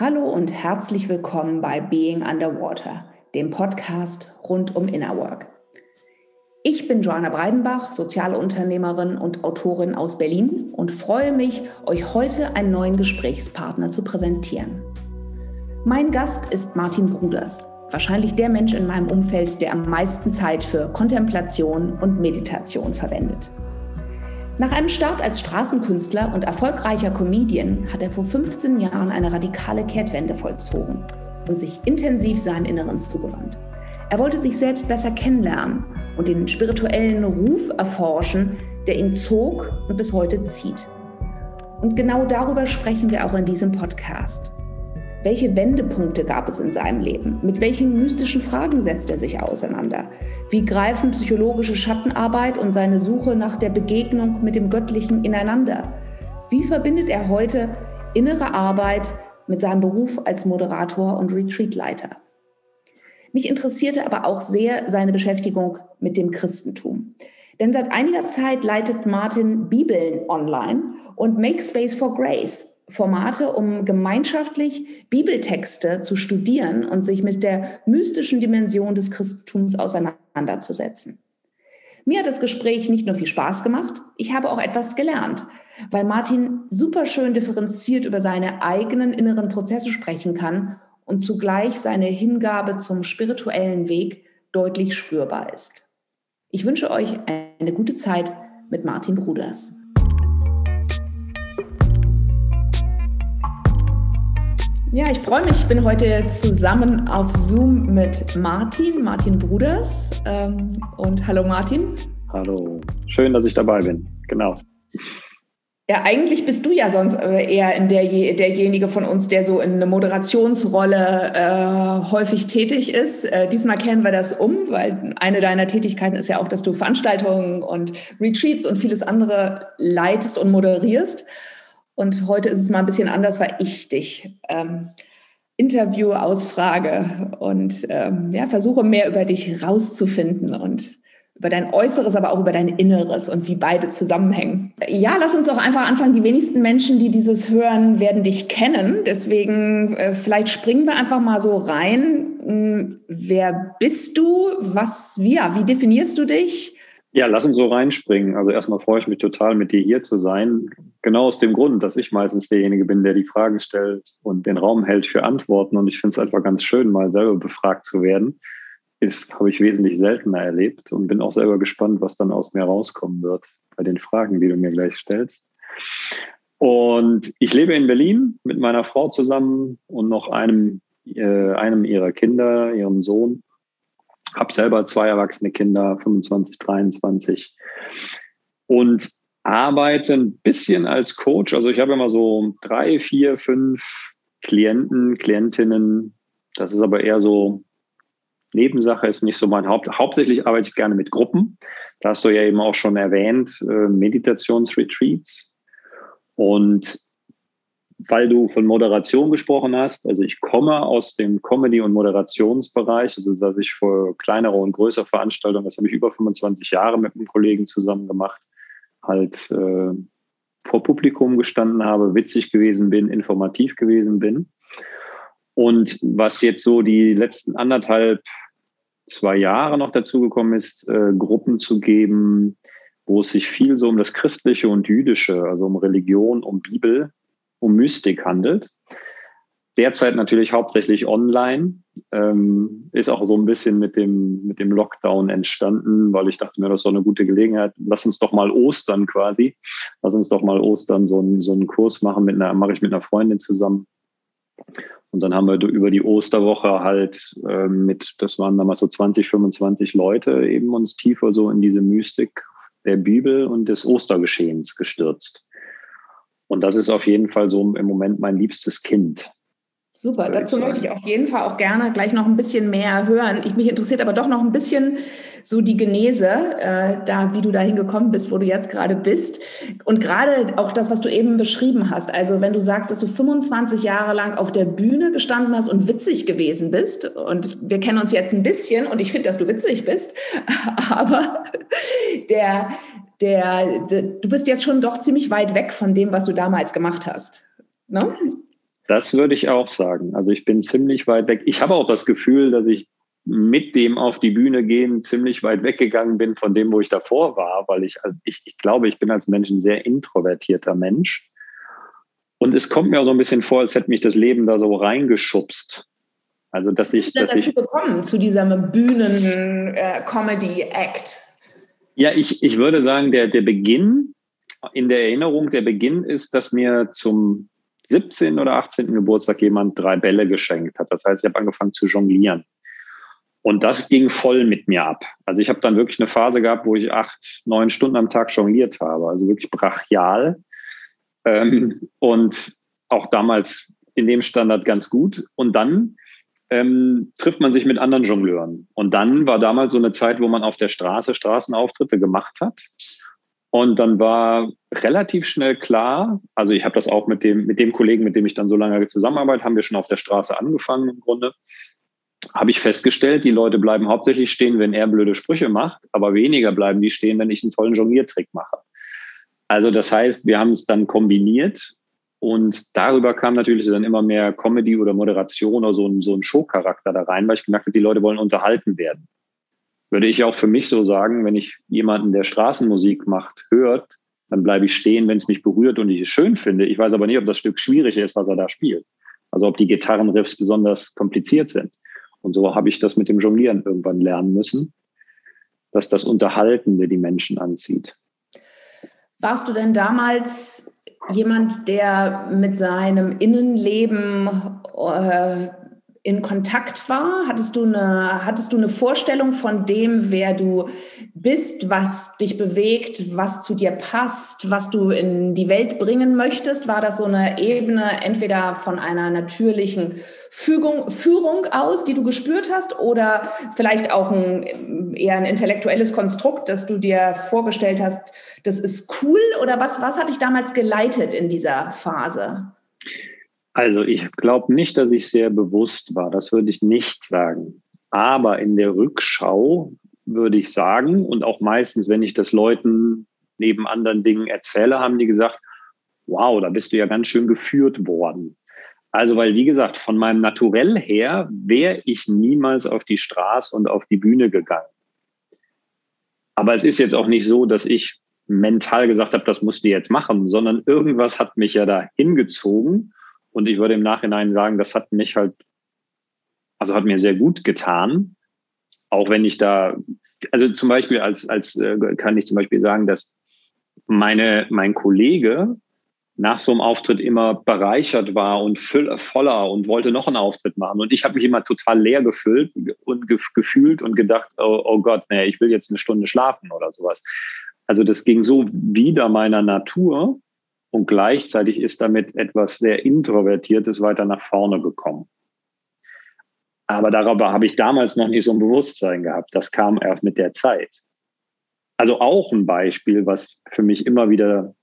Hallo und herzlich willkommen bei Being Underwater, dem Podcast rund um Inner Work. Ich bin Joanna Breidenbach, soziale Unternehmerin und Autorin aus Berlin und freue mich, euch heute einen neuen Gesprächspartner zu präsentieren. Mein Gast ist Martin Bruders, wahrscheinlich der Mensch in meinem Umfeld, der am meisten Zeit für Kontemplation und Meditation verwendet. Nach einem Start als Straßenkünstler und erfolgreicher Comedian hat er vor 15 Jahren eine radikale Kehrtwende vollzogen und sich intensiv seinem Inneren zugewandt. Er wollte sich selbst besser kennenlernen und den spirituellen Ruf erforschen, der ihn zog und bis heute zieht. Und genau darüber sprechen wir auch in diesem Podcast. Welche Wendepunkte gab es in seinem Leben? Mit welchen mystischen Fragen setzt er sich auseinander? Wie greifen psychologische Schattenarbeit und seine Suche nach der Begegnung mit dem Göttlichen ineinander? Wie verbindet er heute innere Arbeit mit seinem Beruf als Moderator und Retreatleiter? Mich interessierte aber auch sehr seine Beschäftigung mit dem Christentum. Denn seit einiger Zeit leitet Martin Bibeln online und Make Space for Grace, Formate, um gemeinschaftlich Bibeltexte zu studieren und sich mit der mystischen Dimension des Christentums auseinanderzusetzen. Mir hat das Gespräch nicht nur viel Spaß gemacht, ich habe auch etwas gelernt, weil Martin super schön differenziert über seine eigenen inneren Prozesse sprechen kann und zugleich seine Hingabe zum spirituellen Weg deutlich spürbar ist. Ich wünsche euch eine gute Zeit mit Martin Bruders. Ja, ich freue mich. Ich bin heute zusammen auf Zoom mit Martin, Martin Bruders. Ähm, und hallo Martin. Hallo, schön, dass ich dabei bin. Genau. Ja, eigentlich bist du ja sonst äh, eher in der, derjenige von uns, der so in eine Moderationsrolle äh, häufig tätig ist. Äh, diesmal kennen wir das um, weil eine deiner Tätigkeiten ist ja auch, dass du Veranstaltungen und Retreats und vieles andere leitest und moderierst. Und heute ist es mal ein bisschen anders, weil ich dich ähm, Interview ausfrage und ähm, ja, versuche mehr über dich rauszufinden und über dein Äußeres, aber auch über dein Inneres und wie beide zusammenhängen. Ja, lass uns doch einfach anfangen. Die wenigsten Menschen, die dieses hören, werden dich kennen. Deswegen äh, vielleicht springen wir einfach mal so rein. Hm, wer bist du? Was, wie, ja, wie definierst du dich? Ja, lass uns so reinspringen. Also erstmal freue ich mich total, mit dir hier zu sein. Genau aus dem Grund, dass ich meistens derjenige bin, der die Fragen stellt und den Raum hält für Antworten. Und ich finde es einfach ganz schön, mal selber befragt zu werden. Ist, habe ich wesentlich seltener erlebt und bin auch selber gespannt, was dann aus mir rauskommen wird bei den Fragen, die du mir gleich stellst. Und ich lebe in Berlin mit meiner Frau zusammen und noch einem, äh, einem ihrer Kinder, ihrem Sohn habe selber zwei erwachsene Kinder, 25, 23 und arbeite ein bisschen als Coach. Also ich habe immer so drei, vier, fünf Klienten, Klientinnen. Das ist aber eher so Nebensache, ist nicht so mein Haupt. Hauptsächlich arbeite ich gerne mit Gruppen. Da hast du ja eben auch schon erwähnt, äh, Meditationsretreats. Und weil du von Moderation gesprochen hast, also ich komme aus dem Comedy- und Moderationsbereich, also dass ich vor kleinere und größere Veranstaltungen, das habe ich über 25 Jahre mit einem Kollegen zusammen gemacht, halt äh, vor Publikum gestanden habe, witzig gewesen bin, informativ gewesen bin. Und was jetzt so die letzten anderthalb, zwei Jahre noch dazugekommen ist, äh, Gruppen zu geben, wo es sich viel so um das Christliche und Jüdische, also um Religion, um Bibel um Mystik handelt. Derzeit natürlich hauptsächlich online, ähm, ist auch so ein bisschen mit dem, mit dem Lockdown entstanden, weil ich dachte mir, das ist doch eine gute Gelegenheit. Lass uns doch mal Ostern quasi, lass uns doch mal Ostern so, einen, so einen Kurs machen, mit einer, mache ich mit einer Freundin zusammen. Und dann haben wir über die Osterwoche halt äh, mit, das waren damals so 20, 25 Leute, eben uns tiefer so in diese Mystik der Bibel und des Ostergeschehens gestürzt. Und das ist auf jeden Fall so im Moment mein liebstes Kind. Super, dazu möchte ich auf jeden Fall auch gerne gleich noch ein bisschen mehr hören. Ich, mich interessiert aber doch noch ein bisschen so die Genese, äh, da wie du dahin gekommen bist, wo du jetzt gerade bist. Und gerade auch das, was du eben beschrieben hast. Also wenn du sagst, dass du 25 Jahre lang auf der Bühne gestanden hast und witzig gewesen bist. Und wir kennen uns jetzt ein bisschen und ich finde, dass du witzig bist. Aber der, der, der, du bist jetzt schon doch ziemlich weit weg von dem, was du damals gemacht hast. Ne? Das würde ich auch sagen. Also ich bin ziemlich weit weg. Ich habe auch das Gefühl, dass ich mit dem auf die Bühne gehen ziemlich weit weggegangen bin von dem, wo ich davor war, weil ich, also ich, ich glaube, ich bin als Mensch ein sehr introvertierter Mensch. Und es kommt mir auch so ein bisschen vor, als hätte mich das Leben da so reingeschubst. Also, dass ich. Dass ich gekommen zu diesem Bühnen-Comedy-Act? Äh, ja, ich, ich würde sagen, der, der Beginn, in der Erinnerung, der Beginn ist, dass mir zum 17. oder 18. Geburtstag jemand drei Bälle geschenkt hat. Das heißt, ich habe angefangen zu jonglieren. Und das ging voll mit mir ab. Also ich habe dann wirklich eine Phase gehabt, wo ich acht, neun Stunden am Tag jongliert habe. Also wirklich brachial. Ähm, und auch damals in dem Standard ganz gut. Und dann ähm, trifft man sich mit anderen Jongleuren. Und dann war damals so eine Zeit, wo man auf der Straße Straßenauftritte gemacht hat. Und dann war relativ schnell klar, also ich habe das auch mit dem, mit dem Kollegen, mit dem ich dann so lange zusammenarbeite, haben wir schon auf der Straße angefangen im Grunde habe ich festgestellt, die Leute bleiben hauptsächlich stehen, wenn er blöde Sprüche macht, aber weniger bleiben die stehen, wenn ich einen tollen Jongliertrick mache. Also das heißt, wir haben es dann kombiniert und darüber kam natürlich dann immer mehr Comedy oder Moderation oder so ein, so ein Showcharakter da rein, weil ich gemerkt habe, die Leute wollen unterhalten werden. Würde ich auch für mich so sagen, wenn ich jemanden, der Straßenmusik macht, hört, dann bleibe ich stehen, wenn es mich berührt und ich es schön finde. Ich weiß aber nicht, ob das Stück schwierig ist, was er da spielt. Also ob die Gitarrenriffs besonders kompliziert sind. Und so habe ich das mit dem Jonglieren irgendwann lernen müssen, dass das Unterhaltende die Menschen anzieht. Warst du denn damals jemand, der mit seinem Innenleben äh, in Kontakt war? Hattest du, eine, hattest du eine Vorstellung von dem, wer du bist, was dich bewegt, was zu dir passt, was du in die Welt bringen möchtest? War das so eine Ebene entweder von einer natürlichen Fügung, Führung aus, die du gespürt hast, oder vielleicht auch ein, eher ein intellektuelles Konstrukt, das du dir vorgestellt hast, das ist cool? Oder was, was hat dich damals geleitet in dieser Phase? Also ich glaube nicht, dass ich sehr bewusst war. Das würde ich nicht sagen. Aber in der Rückschau würde ich sagen, und auch meistens, wenn ich das Leuten neben anderen Dingen erzähle, haben die gesagt, wow, da bist du ja ganz schön geführt worden. Also, weil, wie gesagt, von meinem Naturell her wäre ich niemals auf die Straße und auf die Bühne gegangen. Aber es ist jetzt auch nicht so, dass ich mental gesagt habe, das musst du jetzt machen, sondern irgendwas hat mich ja da hingezogen. Und ich würde im Nachhinein sagen, das hat mich halt, also hat mir sehr gut getan. Auch wenn ich da, also zum Beispiel als, als äh, kann ich zum Beispiel sagen, dass meine, mein Kollege nach so einem Auftritt immer bereichert war und voller und wollte noch einen Auftritt machen. Und ich habe mich immer total leer gefüllt und gefühlt und gedacht, oh, oh Gott, nee, ich will jetzt eine Stunde schlafen oder sowas. Also das ging so wider meiner Natur, und gleichzeitig ist damit etwas sehr Introvertiertes weiter nach vorne gekommen. Aber darüber habe ich damals noch nicht so ein Bewusstsein gehabt. Das kam erst mit der Zeit. Also auch ein Beispiel, was für mich immer wieder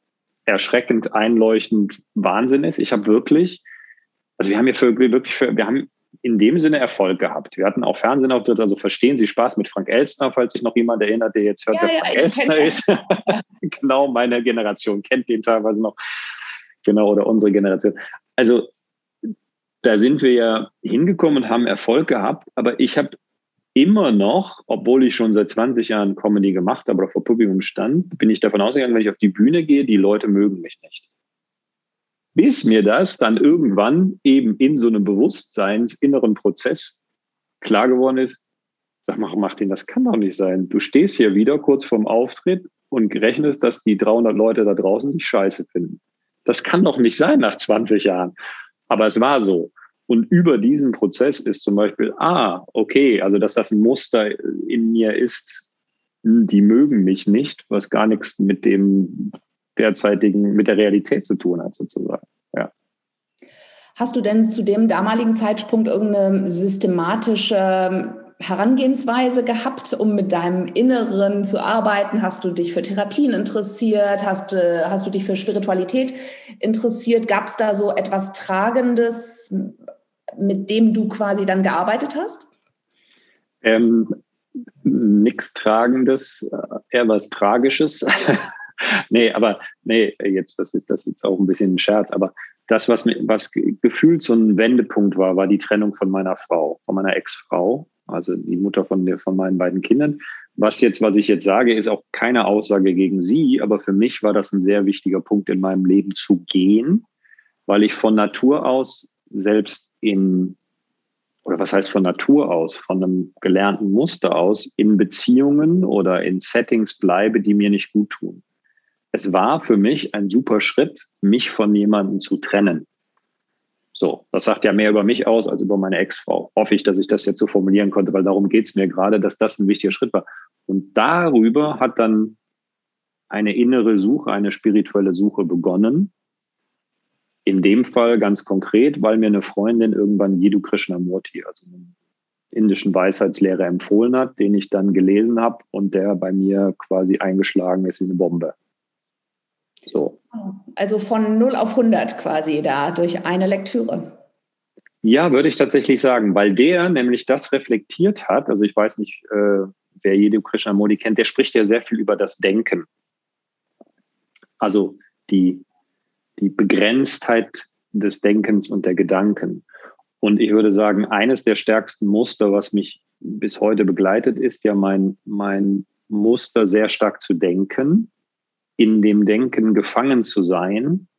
erschreckend, einleuchtend Wahnsinn ist. Ich habe wirklich, also wir haben hier für, wirklich für, wir haben in dem Sinne Erfolg gehabt. Wir hatten auch Fernsehauftritte, also verstehen Sie Spaß mit Frank Elstner, falls sich noch jemand erinnert, der jetzt hört, ja, wer ja, Frank Elstner ist. genau, meine Generation kennt den teilweise noch. Genau, oder unsere Generation. Also da sind wir ja hingekommen und haben Erfolg gehabt, aber ich habe immer noch, obwohl ich schon seit 20 Jahren Comedy gemacht habe oder vor Publikum stand, bin ich davon ausgegangen, wenn ich auf die Bühne gehe, die Leute mögen mich nicht bis mir das dann irgendwann eben in so einem bewusstseinsinneren Prozess klar geworden ist, sag mal, Martin, das kann doch nicht sein. Du stehst hier wieder kurz vorm Auftritt und rechnest, dass die 300 Leute da draußen dich scheiße finden. Das kann doch nicht sein nach 20 Jahren. Aber es war so. Und über diesen Prozess ist zum Beispiel, ah, okay, also dass das ein Muster in mir ist, die mögen mich nicht, was gar nichts mit dem derzeitigen, mit der Realität zu tun hat, sozusagen. Ja. Hast du denn zu dem damaligen Zeitpunkt irgendeine systematische Herangehensweise gehabt, um mit deinem Inneren zu arbeiten? Hast du dich für Therapien interessiert? Hast, äh, hast du dich für Spiritualität interessiert? Gab es da so etwas Tragendes, mit dem du quasi dann gearbeitet hast? Ähm, Nichts Tragendes, äh, eher was Tragisches. nee, aber nee, jetzt, das ist, das ist auch ein bisschen ein Scherz, aber das, was, was gefühlt so ein Wendepunkt war, war die Trennung von meiner Frau, von meiner Ex-Frau, also die Mutter von, der, von meinen beiden Kindern. Was jetzt, was ich jetzt sage, ist auch keine Aussage gegen sie, aber für mich war das ein sehr wichtiger Punkt in meinem Leben zu gehen, weil ich von Natur aus selbst in, oder was heißt von Natur aus, von einem gelernten Muster aus, in Beziehungen oder in Settings bleibe, die mir nicht gut tun. Es war für mich ein super Schritt, mich von jemandem zu trennen. So, das sagt ja mehr über mich aus als über meine Ex-Frau. Hoffe ich, dass ich das jetzt so formulieren konnte, weil darum geht es mir gerade, dass das ein wichtiger Schritt war. Und darüber hat dann eine innere Suche, eine spirituelle Suche begonnen. In dem Fall ganz konkret, weil mir eine Freundin irgendwann Jiddu Krishnamurti, also einen indischen Weisheitslehrer, empfohlen hat, den ich dann gelesen habe und der bei mir quasi eingeschlagen ist wie eine Bombe. So. Also von 0 auf 100 quasi da durch eine Lektüre. Ja, würde ich tatsächlich sagen, weil der nämlich das reflektiert hat. Also ich weiß nicht, äh, wer Jiddu Krishnamurti kennt, der spricht ja sehr viel über das Denken. Also die, die Begrenztheit des Denkens und der Gedanken. Und ich würde sagen, eines der stärksten Muster, was mich bis heute begleitet, ist ja mein, mein Muster, sehr stark zu denken in dem Denken gefangen zu sein.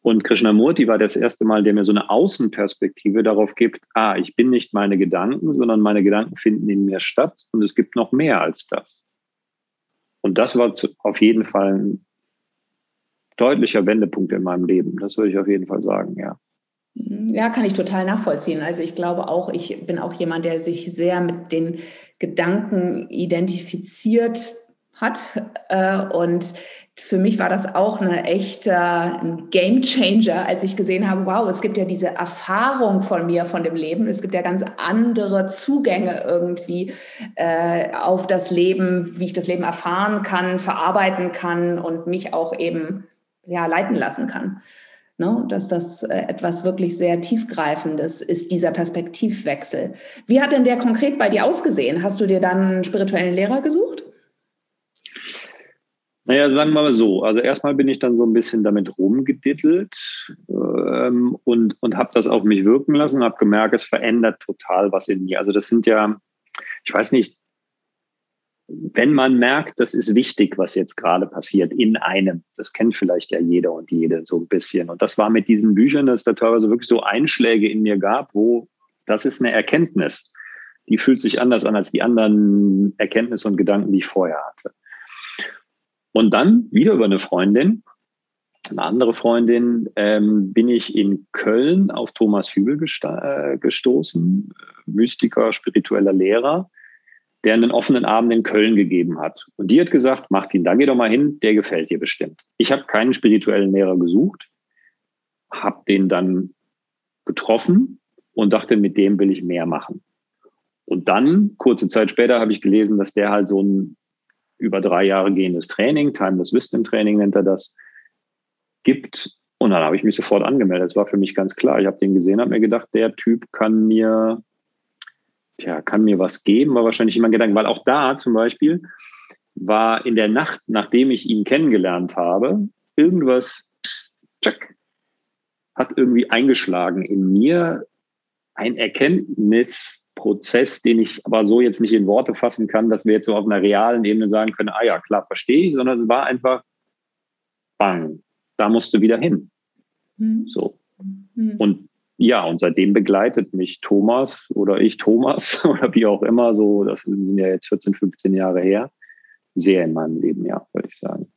Und Krishnamurti war das erste Mal, der mir so eine Außenperspektive darauf gibt, ah, ich bin nicht meine Gedanken, sondern meine Gedanken finden in mir statt und es gibt noch mehr als das. Und das war auf jeden Fall ein deutlicher Wendepunkt in meinem Leben. Das würde ich auf jeden Fall sagen, ja. Ja, kann ich total nachvollziehen. Also ich glaube auch, ich bin auch jemand, der sich sehr mit den Gedanken identifiziert hat. Äh, und für mich war das auch eine echte ein Game Changer, als ich gesehen habe, wow, es gibt ja diese Erfahrung von mir, von dem Leben. Es gibt ja ganz andere Zugänge irgendwie äh, auf das Leben, wie ich das Leben erfahren kann, verarbeiten kann und mich auch eben ja, leiten lassen kann. Ne? Dass das äh, etwas wirklich sehr tiefgreifendes ist, dieser Perspektivwechsel. Wie hat denn der konkret bei dir ausgesehen? Hast du dir dann einen spirituellen Lehrer gesucht? Naja, sagen wir mal so. Also erstmal bin ich dann so ein bisschen damit rumgedittelt ähm, und, und habe das auf mich wirken lassen, habe gemerkt, es verändert total was in mir. Also das sind ja, ich weiß nicht, wenn man merkt, das ist wichtig, was jetzt gerade passiert in einem, das kennt vielleicht ja jeder und jede so ein bisschen. Und das war mit diesen Büchern, dass da teilweise wirklich so Einschläge in mir gab, wo das ist eine Erkenntnis. Die fühlt sich anders an als die anderen Erkenntnisse und Gedanken, die ich vorher hatte. Und dann wieder über eine Freundin, eine andere Freundin, ähm, bin ich in Köln auf Thomas Hübel äh, gestoßen, Mystiker, spiritueller Lehrer, der einen offenen Abend in Köln gegeben hat. Und die hat gesagt, Martin, da geh doch mal hin, der gefällt dir bestimmt. Ich habe keinen spirituellen Lehrer gesucht, habe den dann getroffen und dachte, mit dem will ich mehr machen. Und dann, kurze Zeit später, habe ich gelesen, dass der halt so ein über drei Jahre gehendes Training, Timeless Wisdom Training nennt er das, gibt. Und dann habe ich mich sofort angemeldet. Das war für mich ganz klar. Ich habe den gesehen, habe mir gedacht, der Typ kann mir, tja, kann mir was geben, war wahrscheinlich immer ein Gedanke, weil auch da zum Beispiel war in der Nacht, nachdem ich ihn kennengelernt habe, irgendwas, tschack, hat irgendwie eingeschlagen in mir ein Erkenntnis, Prozess, den ich aber so jetzt nicht in Worte fassen kann, dass wir jetzt so auf einer realen Ebene sagen können, ah ja, klar, verstehe ich, sondern es war einfach, bang, da musst du wieder hin. Mhm. So. Mhm. Und ja, und seitdem begleitet mich Thomas oder ich Thomas oder wie auch immer, so, das sind ja jetzt 14, 15 Jahre her, sehr in meinem Leben, ja, würde ich sagen.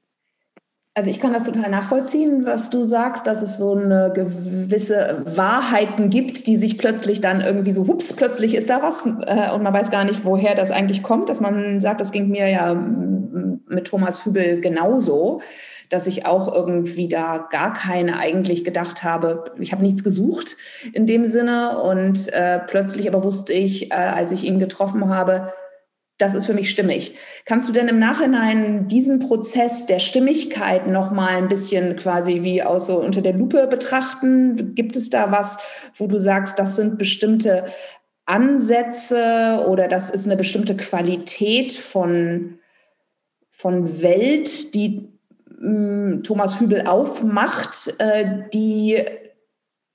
Also ich kann das total nachvollziehen, was du sagst, dass es so eine gewisse Wahrheiten gibt, die sich plötzlich dann irgendwie so, hups, plötzlich ist da was äh, und man weiß gar nicht, woher das eigentlich kommt, dass man sagt, das ging mir ja mit Thomas Hübel genauso, dass ich auch irgendwie da gar keine eigentlich gedacht habe, ich habe nichts gesucht in dem Sinne und äh, plötzlich aber wusste ich, äh, als ich ihn getroffen habe, das ist für mich stimmig. Kannst du denn im Nachhinein diesen Prozess der Stimmigkeit noch mal ein bisschen quasi wie aus so unter der Lupe betrachten? Gibt es da was, wo du sagst, das sind bestimmte Ansätze oder das ist eine bestimmte Qualität von, von Welt, die hm, Thomas Hübel aufmacht, äh, die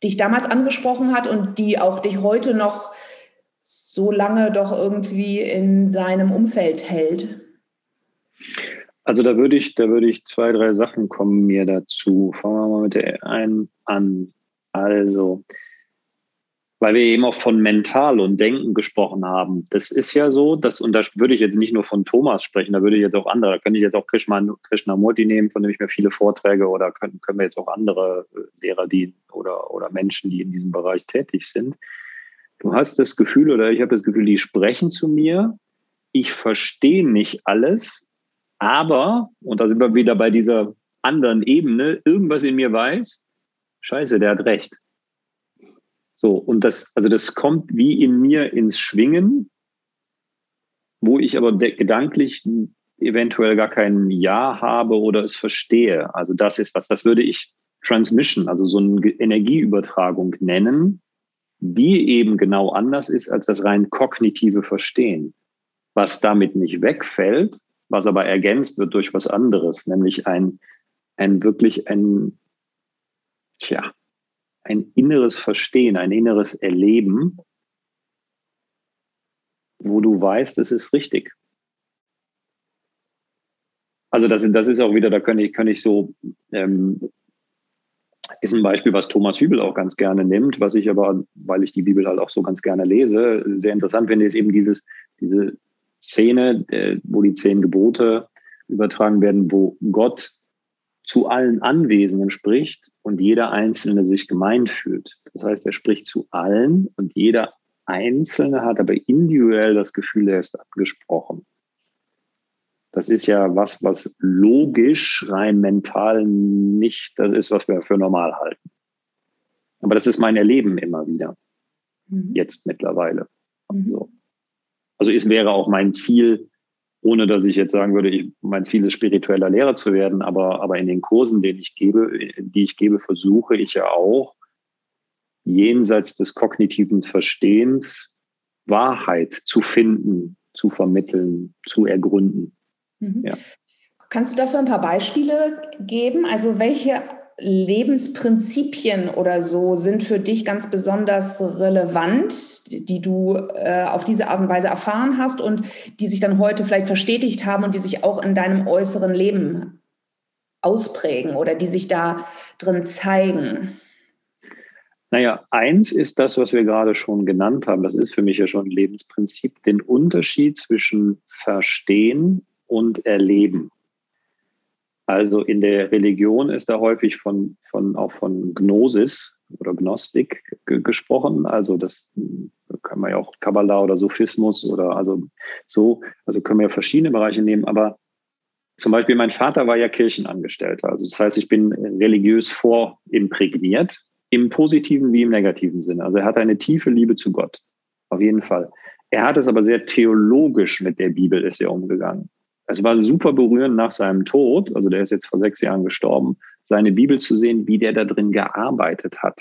dich damals angesprochen hat und die auch dich heute noch so lange doch irgendwie in seinem Umfeld hält? Also da würde ich, da würde ich zwei, drei Sachen kommen mir dazu. Fangen wir mal mit der einen an. Also, weil wir eben auch von mental und denken gesprochen haben. Das ist ja so, dass, und da würde ich jetzt nicht nur von Thomas sprechen, da würde ich jetzt auch andere, da könnte ich jetzt auch Krishna, Krishnamurti nehmen, von dem ich mir viele Vorträge oder können, können wir jetzt auch andere äh, Lehrer dienen oder, oder Menschen, die in diesem Bereich tätig sind. Du hast das Gefühl oder ich habe das Gefühl, die sprechen zu mir. Ich verstehe nicht alles, aber, und da sind wir wieder bei dieser anderen Ebene, irgendwas in mir weiß, scheiße, der hat recht. So, und das, also das kommt wie in mir ins Schwingen, wo ich aber gedanklich eventuell gar kein Ja habe oder es verstehe. Also das ist was, das würde ich Transmission, also so eine Energieübertragung nennen, die eben genau anders ist als das rein kognitive Verstehen. Was damit nicht wegfällt, was aber ergänzt wird durch was anderes, nämlich ein, ein wirklich ein, tja, ein inneres Verstehen, ein inneres Erleben, wo du weißt, es ist richtig. Also das, das ist auch wieder, da kann ich, kann ich so, ähm, ist ein Beispiel, was Thomas Hübel auch ganz gerne nimmt, was ich aber, weil ich die Bibel halt auch so ganz gerne lese, sehr interessant finde, ist eben dieses, diese Szene, wo die zehn Gebote übertragen werden, wo Gott zu allen Anwesenden spricht und jeder Einzelne sich gemeint fühlt. Das heißt, er spricht zu allen und jeder Einzelne hat aber individuell das Gefühl, er ist angesprochen. Das ist ja was, was logisch, rein mental nicht das ist, was wir für normal halten. Aber das ist mein Erleben immer wieder. Mhm. Jetzt mittlerweile. Mhm. So. Also es wäre auch mein Ziel, ohne dass ich jetzt sagen würde, ich, mein Ziel ist, spiritueller Lehrer zu werden, aber, aber in den Kursen, den ich gebe, die ich gebe, versuche ich ja auch, jenseits des kognitiven Verstehens Wahrheit zu finden, zu vermitteln, zu ergründen. Mhm. Ja. Kannst du dafür ein paar Beispiele geben? Also welche Lebensprinzipien oder so sind für dich ganz besonders relevant, die du äh, auf diese Art und Weise erfahren hast und die sich dann heute vielleicht verstetigt haben und die sich auch in deinem äußeren Leben ausprägen oder die sich da drin zeigen? Naja, eins ist das, was wir gerade schon genannt haben. Das ist für mich ja schon ein Lebensprinzip, den Unterschied zwischen Verstehen und Erleben. Also in der Religion ist da häufig von, von auch von Gnosis oder Gnostik gesprochen. Also das kann man ja auch Kabbalah oder Sophismus oder also so, also können wir ja verschiedene Bereiche nehmen, aber zum Beispiel mein Vater war ja Kirchenangestellter. Also das heißt, ich bin religiös vorimprägniert, im positiven wie im negativen Sinne. Also er hatte eine tiefe Liebe zu Gott. Auf jeden Fall. Er hat es aber sehr theologisch mit der Bibel ist er umgegangen. Es war super berührend nach seinem Tod, also der ist jetzt vor sechs Jahren gestorben, seine Bibel zu sehen, wie der da drin gearbeitet hat.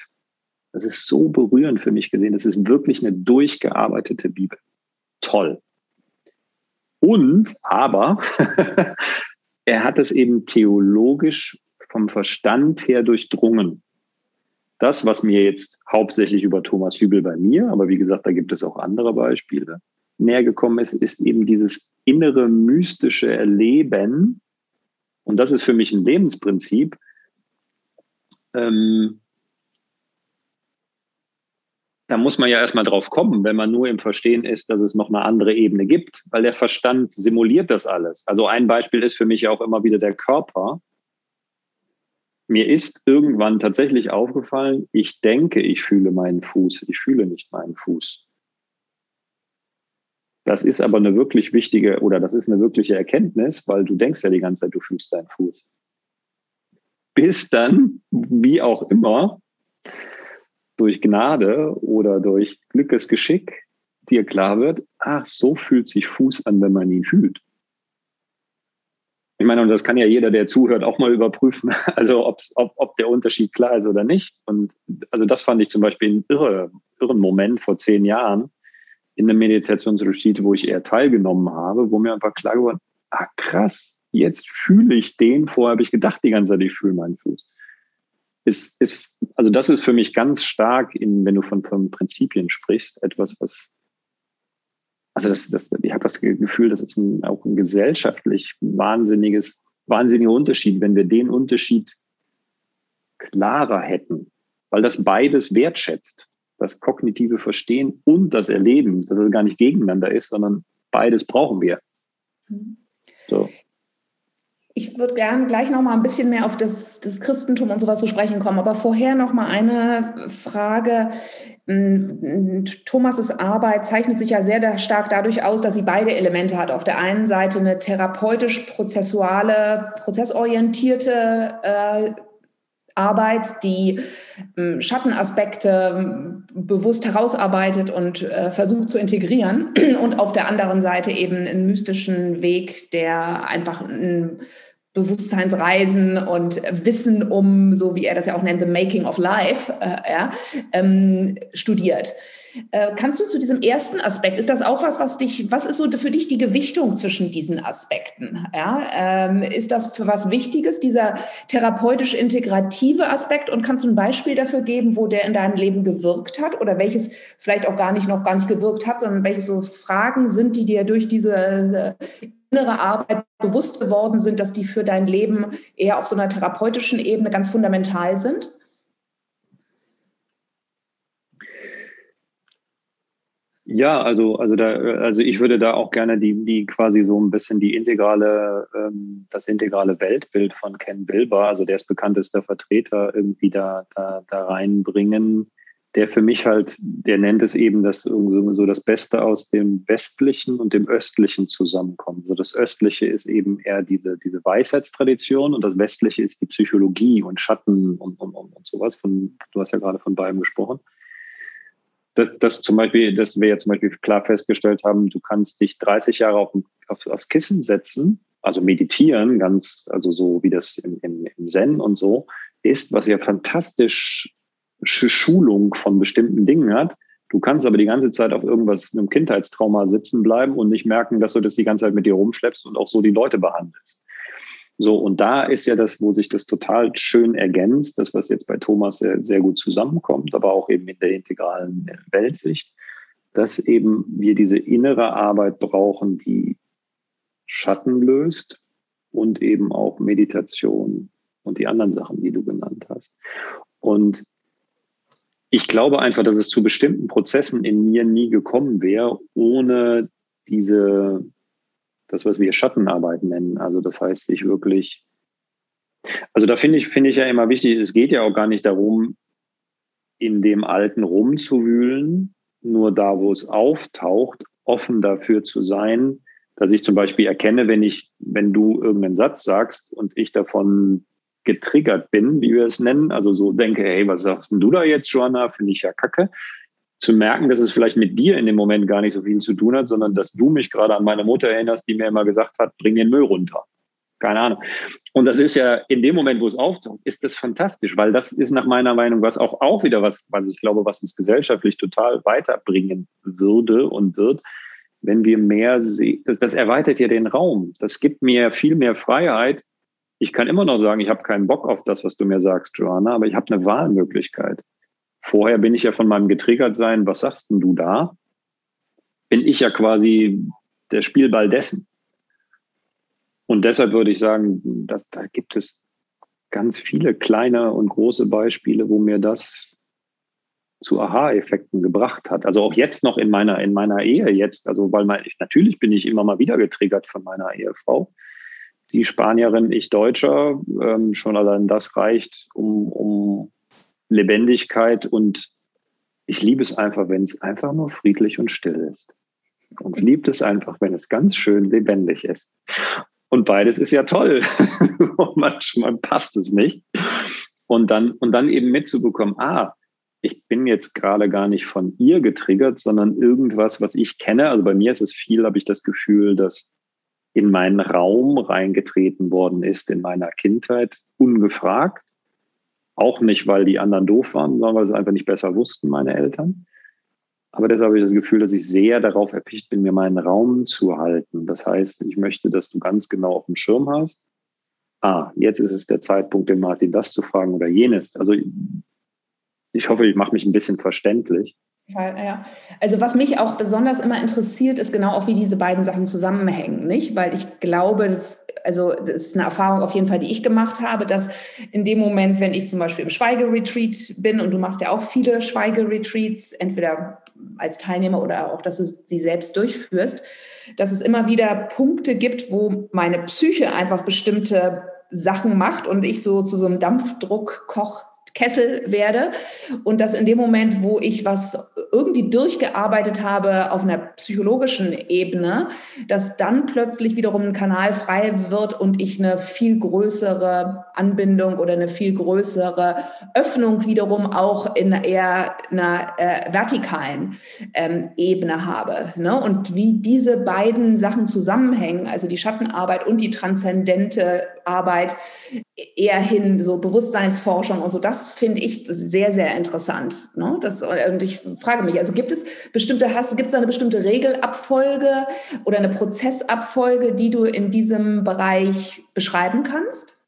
Das ist so berührend für mich gesehen. Das ist wirklich eine durchgearbeitete Bibel. Toll. Und, aber, er hat es eben theologisch vom Verstand her durchdrungen. Das, was mir jetzt hauptsächlich über Thomas Hübel bei mir, aber wie gesagt, da gibt es auch andere Beispiele, näher gekommen ist, ist eben dieses innere mystische Erleben. Und das ist für mich ein Lebensprinzip. Ähm, da muss man ja erstmal drauf kommen, wenn man nur im Verstehen ist, dass es noch eine andere Ebene gibt, weil der Verstand simuliert das alles. Also ein Beispiel ist für mich auch immer wieder der Körper. Mir ist irgendwann tatsächlich aufgefallen, ich denke, ich fühle meinen Fuß, ich fühle nicht meinen Fuß. Das ist aber eine wirklich wichtige oder das ist eine wirkliche Erkenntnis, weil du denkst ja die ganze Zeit, du fühlst deinen Fuß. Bis dann, wie auch immer, durch Gnade oder durch Glückesgeschick dir klar wird, ach, so fühlt sich Fuß an, wenn man ihn fühlt. Ich meine, und das kann ja jeder, der zuhört, auch mal überprüfen, also ob, ob der Unterschied klar ist oder nicht. Und also das fand ich zum Beispiel einen irre, irren Moment vor zehn Jahren, in einem Meditationsretreat, wo ich eher teilgenommen habe, wo mir einfach klar geworden, ah krass, jetzt fühle ich den, vorher habe ich gedacht die ganze Zeit, ich fühle meinen Fuß. Ist, ist, also das ist für mich ganz stark, in, wenn du von, von Prinzipien sprichst, etwas, was, also das, das, ich habe das Gefühl, das ist ein, auch ein gesellschaftlich wahnsinniges, wahnsinniger Unterschied, wenn wir den Unterschied klarer hätten, weil das beides wertschätzt. Das kognitive Verstehen und das Erleben, dass es gar nicht gegeneinander ist, sondern beides brauchen wir. So. Ich würde gerne gleich noch mal ein bisschen mehr auf das, das Christentum und sowas zu sprechen kommen. Aber vorher noch mal eine Frage. Hm, Thomas' Arbeit zeichnet sich ja sehr stark dadurch aus, dass sie beide Elemente hat. Auf der einen Seite eine therapeutisch-prozessuale, prozessorientierte äh, Arbeit, die äh, Schattenaspekte äh, bewusst herausarbeitet und äh, versucht zu integrieren und auf der anderen Seite eben einen mystischen Weg, der einfach ein Bewusstseinsreisen und Wissen um, so wie er das ja auch nennt, the making of life, äh, ja, ähm, studiert. Äh, kannst du zu diesem ersten Aspekt, ist das auch was, was dich, was ist so für dich die Gewichtung zwischen diesen Aspekten? Ja? Ähm, ist das für was Wichtiges, dieser therapeutisch integrative Aspekt? Und kannst du ein Beispiel dafür geben, wo der in deinem Leben gewirkt hat oder welches vielleicht auch gar nicht noch gar nicht gewirkt hat, sondern welche so Fragen sind, die dir durch diese innere Arbeit bewusst geworden sind, dass die für dein Leben eher auf so einer therapeutischen Ebene ganz fundamental sind? Ja, also, also da, also ich würde da auch gerne die, die quasi so ein bisschen die integrale, ähm, das integrale Weltbild von Ken Wilber, also der ist bekanntester Vertreter, irgendwie da, da, da reinbringen, der für mich halt, der nennt es eben, dass so das Beste aus dem Westlichen und dem Östlichen zusammenkommt. Also das Östliche ist eben eher diese, diese Weisheitstradition und das Westliche ist die Psychologie und Schatten und, und, und, und sowas. Von, du hast ja gerade von beidem gesprochen dass, dass zum Beispiel, dass wir ja zum Beispiel klar festgestellt haben, du kannst dich 30 Jahre auf, auf, aufs Kissen setzen, also meditieren, ganz, also so wie das im, im, im Zen und so ist, was ja fantastische Schulung von bestimmten Dingen hat. Du kannst aber die ganze Zeit auf irgendwas, einem Kindheitstrauma sitzen bleiben und nicht merken, dass du das die ganze Zeit mit dir rumschleppst und auch so die Leute behandelst. So, und da ist ja das, wo sich das total schön ergänzt, das, was jetzt bei Thomas sehr, sehr gut zusammenkommt, aber auch eben in der integralen Weltsicht, dass eben wir diese innere Arbeit brauchen, die Schatten löst und eben auch Meditation und die anderen Sachen, die du genannt hast. Und ich glaube einfach, dass es zu bestimmten Prozessen in mir nie gekommen wäre, ohne diese das, was wir Schattenarbeit nennen. Also das heißt, sich wirklich, also da finde ich, finde ich ja immer wichtig, es geht ja auch gar nicht darum, in dem Alten rumzuwühlen, nur da, wo es auftaucht, offen dafür zu sein, dass ich zum Beispiel erkenne, wenn ich, wenn du irgendeinen Satz sagst und ich davon getriggert bin, wie wir es nennen, also so denke, hey, was sagst denn du da jetzt, Joanna? Finde ich ja kacke zu merken, dass es vielleicht mit dir in dem Moment gar nicht so viel zu tun hat, sondern dass du mich gerade an meine Mutter erinnerst, die mir immer gesagt hat, bring den Müll runter. Keine Ahnung. Und das ist ja in dem Moment, wo es auftaucht, ist das fantastisch, weil das ist nach meiner Meinung was auch, auch wieder was, was ich glaube, was uns gesellschaftlich total weiterbringen würde und wird, wenn wir mehr sehen. Das, das erweitert ja den Raum. Das gibt mir viel mehr Freiheit. Ich kann immer noch sagen, ich habe keinen Bock auf das, was du mir sagst, Joanna, aber ich habe eine Wahlmöglichkeit. Vorher bin ich ja von meinem getriggert sein, was sagst denn du da? Bin ich ja quasi der Spielball dessen. Und deshalb würde ich sagen, dass, da gibt es ganz viele kleine und große Beispiele, wo mir das zu Aha-Effekten gebracht hat. Also auch jetzt noch in meiner, in meiner Ehe jetzt, also weil mein, ich, natürlich bin ich immer mal wieder getriggert von meiner Ehefrau. Sie Spanierin, ich Deutscher, ähm, schon allein das reicht, um, um Lebendigkeit und ich liebe es einfach, wenn es einfach nur friedlich und still ist. Uns liebt es einfach, wenn es ganz schön lebendig ist. Und beides ist ja toll. Manchmal passt es nicht. Und dann, und dann eben mitzubekommen, ah, ich bin jetzt gerade gar nicht von ihr getriggert, sondern irgendwas, was ich kenne. Also bei mir ist es viel, habe ich das Gefühl, dass in meinen Raum reingetreten worden ist in meiner Kindheit, ungefragt. Auch nicht, weil die anderen doof waren, sondern weil sie einfach nicht besser wussten, meine Eltern. Aber deshalb habe ich das Gefühl, dass ich sehr darauf erpicht bin, mir meinen Raum zu halten. Das heißt, ich möchte, dass du ganz genau auf dem Schirm hast, ah, jetzt ist es der Zeitpunkt, den Martin das zu fragen oder jenes. Also ich hoffe, ich mache mich ein bisschen verständlich. Ja. Also was mich auch besonders immer interessiert, ist genau auch, wie diese beiden Sachen zusammenhängen, nicht? Weil ich glaube, also das ist eine Erfahrung auf jeden Fall, die ich gemacht habe, dass in dem Moment, wenn ich zum Beispiel im Schweigeretreat bin und du machst ja auch viele Schweigeretreats, entweder als Teilnehmer oder auch, dass du sie selbst durchführst, dass es immer wieder Punkte gibt, wo meine Psyche einfach bestimmte Sachen macht und ich so zu so einem Dampfdruckkoch Kessel werde und dass in dem Moment, wo ich was irgendwie durchgearbeitet habe auf einer psychologischen Ebene, dass dann plötzlich wiederum ein Kanal frei wird und ich eine viel größere Anbindung oder eine viel größere Öffnung wiederum auch in eher einer äh, vertikalen ähm, Ebene habe. Ne? Und wie diese beiden Sachen zusammenhängen, also die Schattenarbeit und die transzendente Arbeit, eher hin, so Bewusstseinsforschung und so, das finde ich sehr, sehr interessant. Ne? Das, und ich frage mich, also gibt es bestimmte, hast, gibt es eine bestimmte Regelabfolge oder eine Prozessabfolge, die du in diesem Bereich beschreiben kannst?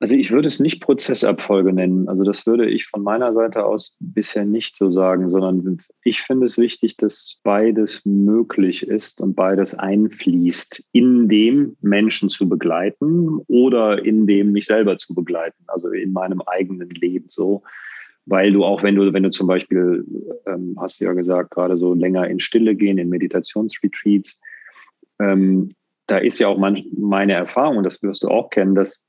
Also ich würde es nicht Prozessabfolge nennen. Also das würde ich von meiner Seite aus bisher nicht so sagen, sondern ich finde es wichtig, dass beides möglich ist und beides einfließt, in dem Menschen zu begleiten oder in dem mich selber zu begleiten, also in meinem eigenen Leben so. Weil du auch, wenn du, wenn du zum Beispiel, ähm, hast du ja gesagt, gerade so länger in Stille gehen, in Meditationsretreats, ähm, da ist ja auch manch, meine Erfahrung, und das wirst du auch kennen, dass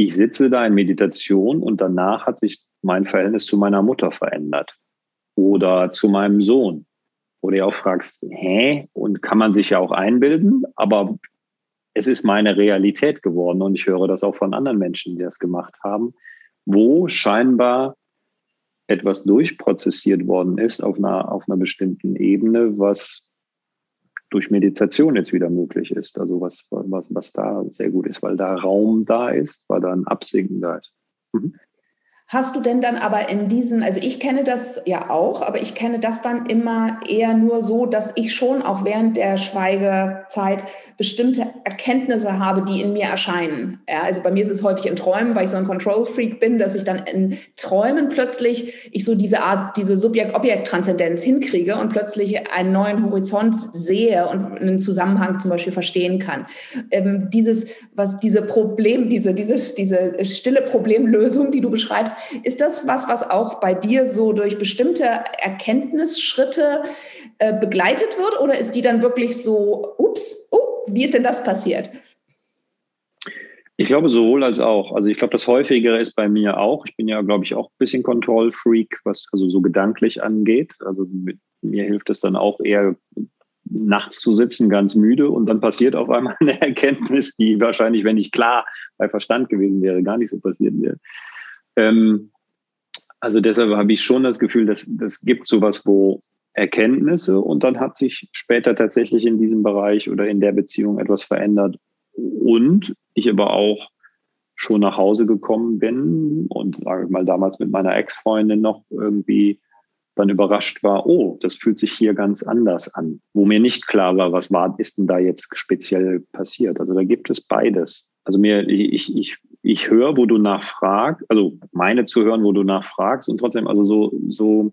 ich sitze da in Meditation und danach hat sich mein Verhältnis zu meiner Mutter verändert oder zu meinem Sohn. Oder du auch fragst, hä? Und kann man sich ja auch einbilden, aber es ist meine Realität geworden und ich höre das auch von anderen Menschen, die das gemacht haben, wo scheinbar etwas durchprozessiert worden ist auf einer, auf einer bestimmten Ebene, was durch Meditation jetzt wieder möglich ist. Also was, was, was da sehr gut ist, weil da Raum da ist, weil da ein Absinken da ist. Mhm. Hast du denn dann aber in diesen, also ich kenne das ja auch, aber ich kenne das dann immer eher nur so, dass ich schon auch während der Schweigezeit bestimmte Erkenntnisse habe, die in mir erscheinen. Ja, also bei mir ist es häufig in Träumen, weil ich so ein Control-Freak bin, dass ich dann in Träumen plötzlich ich so diese Art, diese Subjekt-Objekt-Transzendenz hinkriege und plötzlich einen neuen Horizont sehe und einen Zusammenhang zum Beispiel verstehen kann. Ähm, dieses, was diese Problem, diese, diese, diese stille Problemlösung, die du beschreibst, ist das was, was auch bei dir so durch bestimmte Erkenntnisschritte äh, begleitet wird oder ist die dann wirklich so, ups, oh, wie ist denn das passiert? Ich glaube sowohl als auch. Also ich glaube, das häufigere ist bei mir auch. Ich bin ja, glaube ich, auch ein bisschen Control-Freak, was also so gedanklich angeht. Also mir hilft es dann auch eher nachts zu sitzen, ganz müde und dann passiert auf einmal eine Erkenntnis, die wahrscheinlich, wenn ich klar bei Verstand gewesen wäre, gar nicht so passiert wäre. Ähm, also deshalb habe ich schon das Gefühl, dass das gibt sowas, wo Erkenntnisse und dann hat sich später tatsächlich in diesem Bereich oder in der Beziehung etwas verändert und ich aber auch schon nach Hause gekommen bin und sage ich mal damals mit meiner Ex-Freundin noch irgendwie dann überrascht war, oh, das fühlt sich hier ganz anders an, wo mir nicht klar war, was war, ist denn da jetzt speziell passiert. Also da gibt es beides. Also mir, ich, ich ich höre, wo du nachfragst, also meine zu hören, wo du nachfragst und trotzdem, also so, so,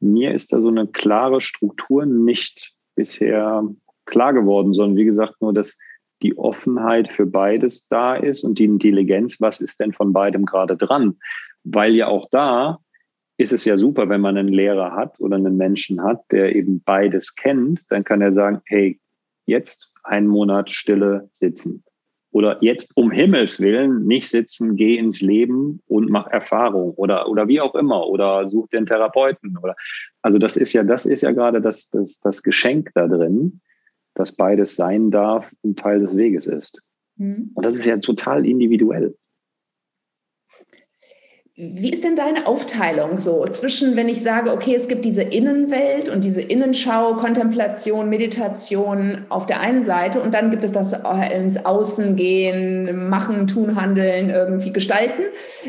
mir ist da so eine klare Struktur nicht bisher klar geworden, sondern wie gesagt nur, dass die Offenheit für beides da ist und die Intelligenz, was ist denn von beidem gerade dran? Weil ja auch da ist es ja super, wenn man einen Lehrer hat oder einen Menschen hat, der eben beides kennt, dann kann er sagen, hey, jetzt einen Monat Stille sitzen. Oder jetzt um Himmels Willen nicht sitzen, geh ins Leben und mach Erfahrung oder, oder wie auch immer oder such den Therapeuten oder, also das ist ja, das ist ja gerade das, das, das Geschenk da drin, dass beides sein darf und Teil des Weges ist. Mhm. Und das ist ja total individuell. Wie ist denn deine Aufteilung so zwischen, wenn ich sage, okay, es gibt diese Innenwelt und diese Innenschau, Kontemplation, Meditation auf der einen Seite und dann gibt es das ins Außen gehen, machen, tun, handeln, irgendwie gestalten.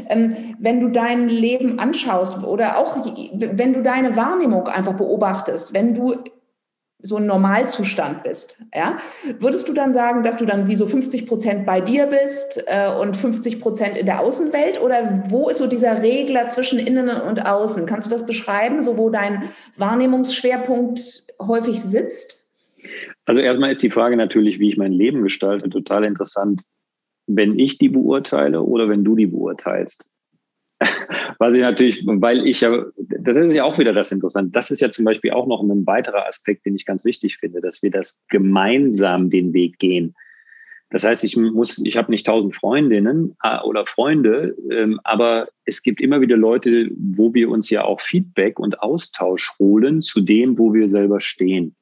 Ähm, wenn du dein Leben anschaust oder auch wenn du deine Wahrnehmung einfach beobachtest, wenn du so ein Normalzustand bist, ja, würdest du dann sagen, dass du dann wie so 50 Prozent bei dir bist äh, und 50 Prozent in der Außenwelt? Oder wo ist so dieser Regler zwischen Innen und Außen? Kannst du das beschreiben, so wo dein Wahrnehmungsschwerpunkt häufig sitzt? Also erstmal ist die Frage natürlich, wie ich mein Leben gestalte, total interessant. Wenn ich die beurteile oder wenn du die beurteilst. Was ich natürlich, weil ich ja, das ist ja auch wieder das Interessante. Das ist ja zum Beispiel auch noch ein weiterer Aspekt, den ich ganz wichtig finde, dass wir das gemeinsam den Weg gehen. Das heißt, ich muss, ich habe nicht tausend Freundinnen äh, oder Freunde, ähm, aber es gibt immer wieder Leute, wo wir uns ja auch Feedback und Austausch holen zu dem, wo wir selber stehen.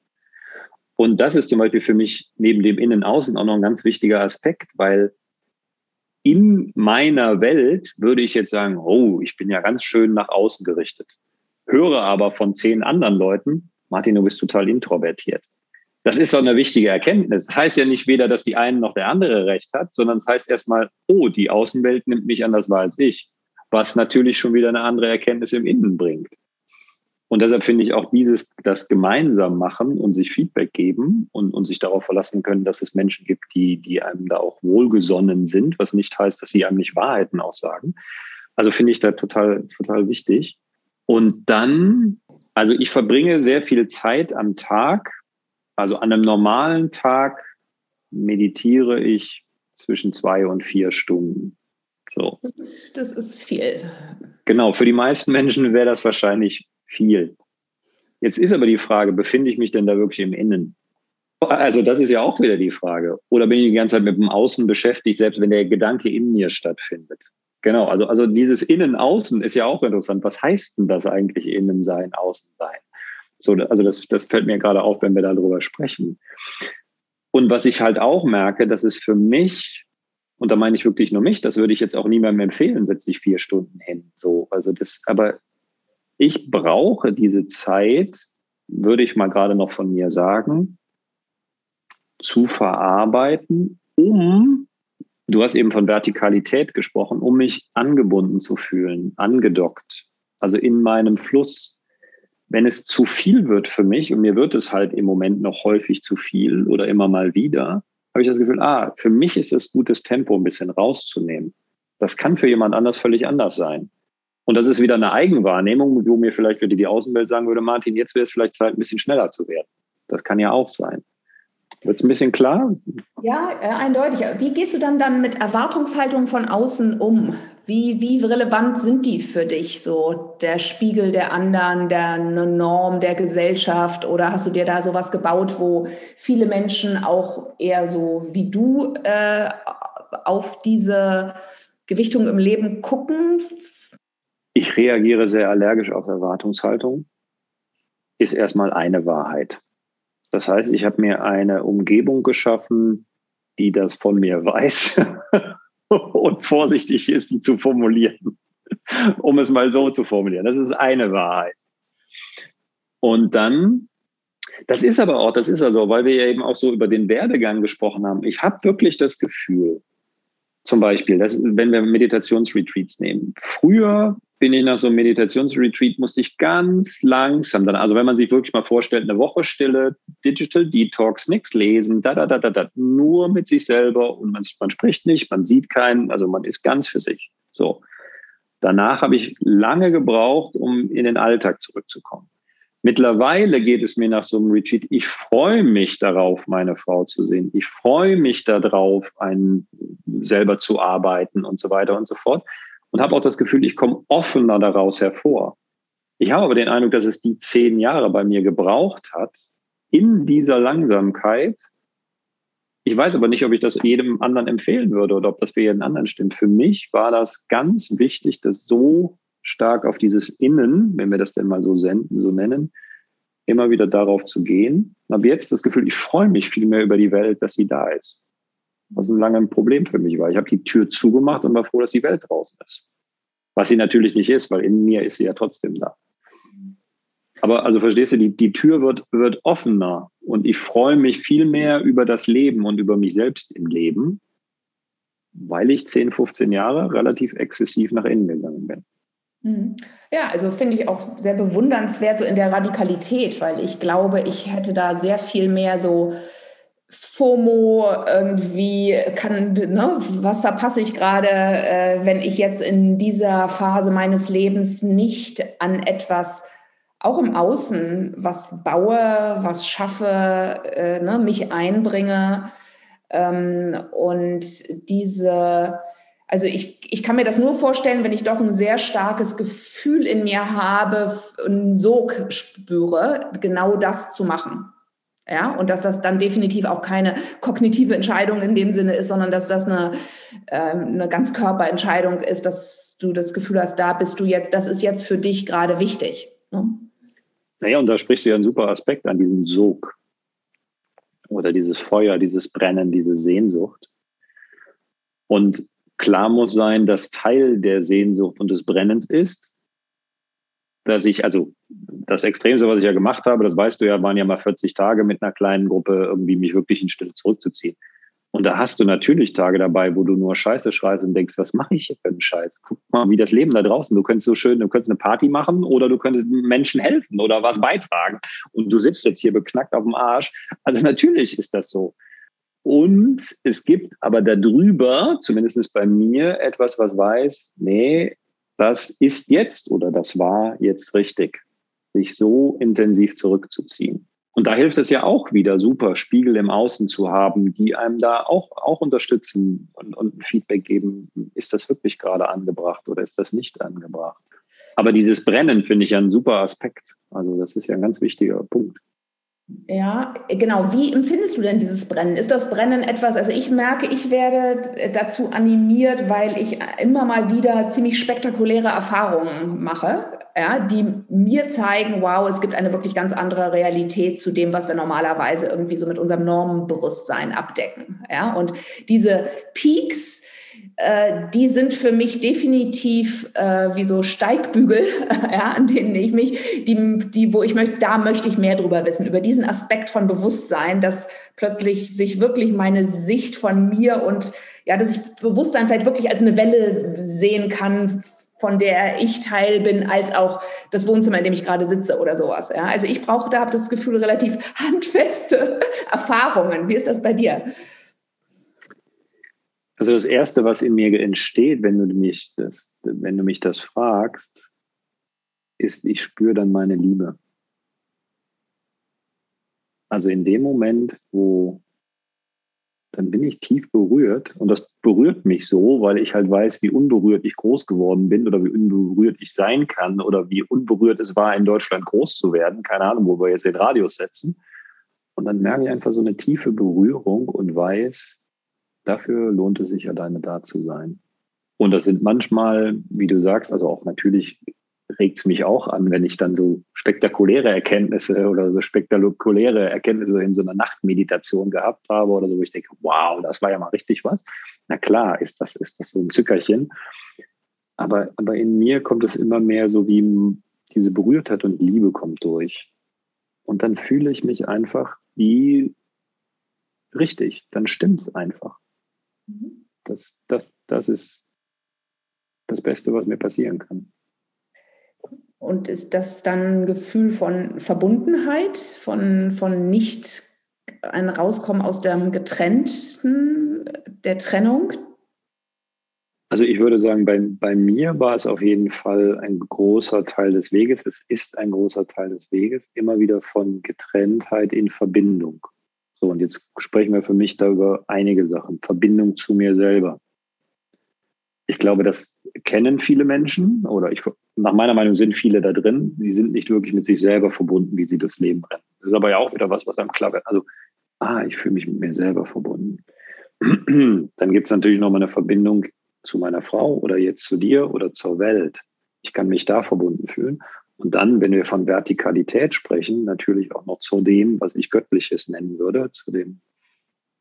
Und das ist zum Beispiel für mich neben dem Innen-Außen auch noch ein ganz wichtiger Aspekt, weil in meiner Welt würde ich jetzt sagen, oh, ich bin ja ganz schön nach außen gerichtet. Höre aber von zehn anderen Leuten, Martin, du bist total introvertiert. Das ist doch eine wichtige Erkenntnis. Das heißt ja nicht weder, dass die eine noch der andere recht hat, sondern das heißt erstmal, oh, die Außenwelt nimmt mich anders wahr als ich. Was natürlich schon wieder eine andere Erkenntnis im Innen bringt. Und deshalb finde ich auch dieses, das gemeinsam machen und sich Feedback geben und, und sich darauf verlassen können, dass es Menschen gibt, die, die einem da auch wohlgesonnen sind, was nicht heißt, dass sie einem nicht Wahrheiten aussagen. Also finde ich da total, total wichtig. Und dann, also ich verbringe sehr viel Zeit am Tag. Also an einem normalen Tag meditiere ich zwischen zwei und vier Stunden. So. Das ist viel. Genau, für die meisten Menschen wäre das wahrscheinlich viel. Jetzt ist aber die Frage, befinde ich mich denn da wirklich im Innen? Also das ist ja auch wieder die Frage. Oder bin ich die ganze Zeit mit dem Außen beschäftigt, selbst wenn der Gedanke in mir stattfindet? Genau, also, also dieses Innen-Außen ist ja auch interessant. Was heißt denn das eigentlich Innen sein, Außen sein? So, also das, das fällt mir gerade auf, wenn wir darüber sprechen. Und was ich halt auch merke, das ist für mich, und da meine ich wirklich nur mich, das würde ich jetzt auch niemandem empfehlen, setze dich vier Stunden hin. So, also das, aber ich brauche diese Zeit, würde ich mal gerade noch von mir sagen, zu verarbeiten, um, du hast eben von Vertikalität gesprochen, um mich angebunden zu fühlen, angedockt, also in meinem Fluss. Wenn es zu viel wird für mich, und mir wird es halt im Moment noch häufig zu viel oder immer mal wieder, habe ich das Gefühl, ah, für mich ist es gut, das Tempo ein bisschen rauszunehmen. Das kann für jemand anders völlig anders sein. Und das ist wieder eine Eigenwahrnehmung, wo mir vielleicht wieder die Außenwelt sagen würde, Martin, jetzt wäre es vielleicht Zeit, ein bisschen schneller zu werden. Das kann ja auch sein. Wird es ein bisschen klar? Ja, äh, eindeutig. Wie gehst du dann, dann mit Erwartungshaltung von außen um? Wie, wie relevant sind die für dich? So der Spiegel der anderen, der Norm der Gesellschaft? Oder hast du dir da sowas gebaut, wo viele Menschen auch eher so wie du äh, auf diese Gewichtung im Leben gucken? Ich reagiere sehr allergisch auf Erwartungshaltung, ist erstmal eine Wahrheit. Das heißt, ich habe mir eine Umgebung geschaffen, die das von mir weiß und vorsichtig ist, die zu formulieren, um es mal so zu formulieren. Das ist eine Wahrheit. Und dann, das ist aber auch, das ist also, weil wir ja eben auch so über den Werdegang gesprochen haben. Ich habe wirklich das Gefühl, zum Beispiel, das, wenn wir Meditationsretreats nehmen. Früher bin ich nach so einem Meditationsretreat, musste ich ganz langsam dann, also wenn man sich wirklich mal vorstellt, eine Woche Stille, Digital Detox, nichts lesen, da, da, da, da, da, nur mit sich selber und man, man spricht nicht, man sieht keinen, also man ist ganz für sich. So. Danach habe ich lange gebraucht, um in den Alltag zurückzukommen. Mittlerweile geht es mir nach so einem Retreat, ich freue mich darauf, meine Frau zu sehen. Ich freue mich darauf, einen selber zu arbeiten und so weiter und so fort und habe auch das Gefühl, ich komme offener daraus hervor. Ich habe aber den Eindruck, dass es die zehn Jahre bei mir gebraucht hat, in dieser Langsamkeit. Ich weiß aber nicht, ob ich das jedem anderen empfehlen würde oder ob das für jeden anderen stimmt. Für mich war das ganz wichtig, das so stark auf dieses Innen, wenn wir das denn mal so, senden, so nennen, immer wieder darauf zu gehen. Ich habe jetzt das Gefühl, ich freue mich viel mehr über die Welt, dass sie da ist was ein langes Problem für mich war. Ich habe die Tür zugemacht und war froh, dass die Welt draußen ist. Was sie natürlich nicht ist, weil in mir ist sie ja trotzdem da. Aber also verstehst du, die, die Tür wird, wird offener und ich freue mich viel mehr über das Leben und über mich selbst im Leben, weil ich 10, 15 Jahre relativ exzessiv nach innen gegangen bin. Mhm. Ja, also finde ich auch sehr bewundernswert so in der Radikalität, weil ich glaube, ich hätte da sehr viel mehr so FOMO irgendwie kann, ne, was verpasse ich gerade, äh, wenn ich jetzt in dieser Phase meines Lebens nicht an etwas, auch im Außen, was baue, was schaffe, äh, ne, mich einbringe ähm, und diese also ich, ich kann mir das nur vorstellen, wenn ich doch ein sehr starkes Gefühl in mir habe, einen Sog spüre, genau das zu machen. Ja, und dass das dann definitiv auch keine kognitive Entscheidung in dem Sinne ist, sondern dass das eine, ähm, eine ganz Körperentscheidung ist, dass du das Gefühl hast, da bist du jetzt, das ist jetzt für dich gerade wichtig. Ne? Naja, und da sprichst du ja einen super Aspekt an, diesen Sog oder dieses Feuer, dieses Brennen, diese Sehnsucht. Und klar muss sein, dass Teil der Sehnsucht und des Brennens ist, dass ich, also das Extremste, was ich ja gemacht habe, das weißt du ja, waren ja mal 40 Tage mit einer kleinen Gruppe, irgendwie mich wirklich in Stille zurückzuziehen. Und da hast du natürlich Tage dabei, wo du nur Scheiße schreist und denkst, was mache ich hier für einen Scheiß? Guck mal, wie das Leben da draußen. Du könntest so schön, du könntest eine Party machen oder du könntest Menschen helfen oder was beitragen. Und du sitzt jetzt hier beknackt auf dem Arsch. Also natürlich ist das so. Und es gibt aber darüber, zumindest bei mir, etwas, was weiß, nee, das ist jetzt oder das war jetzt richtig, sich so intensiv zurückzuziehen. Und da hilft es ja auch wieder super, Spiegel im Außen zu haben, die einem da auch, auch unterstützen und, und Feedback geben, ist das wirklich gerade angebracht oder ist das nicht angebracht. Aber dieses Brennen finde ich ja ein super Aspekt. Also das ist ja ein ganz wichtiger Punkt. Ja, genau. Wie empfindest du denn dieses Brennen? Ist das Brennen etwas, also ich merke, ich werde dazu animiert, weil ich immer mal wieder ziemlich spektakuläre Erfahrungen mache, ja, die mir zeigen, wow, es gibt eine wirklich ganz andere Realität zu dem, was wir normalerweise irgendwie so mit unserem Normenbewusstsein abdecken. Ja, und diese Peaks, äh, die sind für mich definitiv äh, wie so Steigbügel, ja, an denen ich mich, die, die, wo ich möchte, da möchte ich mehr drüber wissen, über diesen Aspekt von Bewusstsein, dass plötzlich sich wirklich meine Sicht von mir und ja, dass ich Bewusstsein vielleicht wirklich als eine Welle sehen kann, von der ich Teil bin, als auch das Wohnzimmer, in dem ich gerade sitze oder sowas. Ja? Also ich brauche da, habe das Gefühl, relativ handfeste Erfahrungen. Wie ist das bei dir? Also das Erste, was in mir entsteht, wenn du mich das, wenn du mich das fragst, ist, ich spüre dann meine Liebe. Also in dem Moment, wo dann bin ich tief berührt und das berührt mich so, weil ich halt weiß, wie unberührt ich groß geworden bin oder wie unberührt ich sein kann oder wie unberührt es war, in Deutschland groß zu werden. Keine Ahnung, wo wir jetzt den Radius setzen. Und dann merke ich einfach so eine tiefe Berührung und weiß, Dafür lohnt es sich alleine da zu sein. Und das sind manchmal, wie du sagst, also auch natürlich regt es mich auch an, wenn ich dann so spektakuläre Erkenntnisse oder so spektakuläre Erkenntnisse in so einer Nachtmeditation gehabt habe oder so, wo ich denke, wow, das war ja mal richtig was. Na klar, ist das, ist das so ein Zückerchen. Aber, aber in mir kommt es immer mehr so wie diese Berührtheit und Liebe kommt durch. Und dann fühle ich mich einfach wie richtig, dann stimmt es einfach. Das, das, das ist das Beste, was mir passieren kann. Und ist das dann ein Gefühl von Verbundenheit, von, von nicht ein Rauskommen aus dem Getrennten, der Trennung? Also ich würde sagen, bei, bei mir war es auf jeden Fall ein großer Teil des Weges. Es ist ein großer Teil des Weges, immer wieder von Getrenntheit in Verbindung. So, und jetzt sprechen wir für mich da über einige Sachen. Verbindung zu mir selber. Ich glaube, das kennen viele Menschen oder ich, nach meiner Meinung sind viele da drin. Sie sind nicht wirklich mit sich selber verbunden, wie sie das Leben rennen. Das ist aber ja auch wieder was, was einem klar wird. Also, ah, ich fühle mich mit mir selber verbunden. Dann gibt es natürlich nochmal eine Verbindung zu meiner Frau oder jetzt zu dir oder zur Welt. Ich kann mich da verbunden fühlen. Und dann, wenn wir von Vertikalität sprechen, natürlich auch noch zu dem, was ich Göttliches nennen würde, zu dem,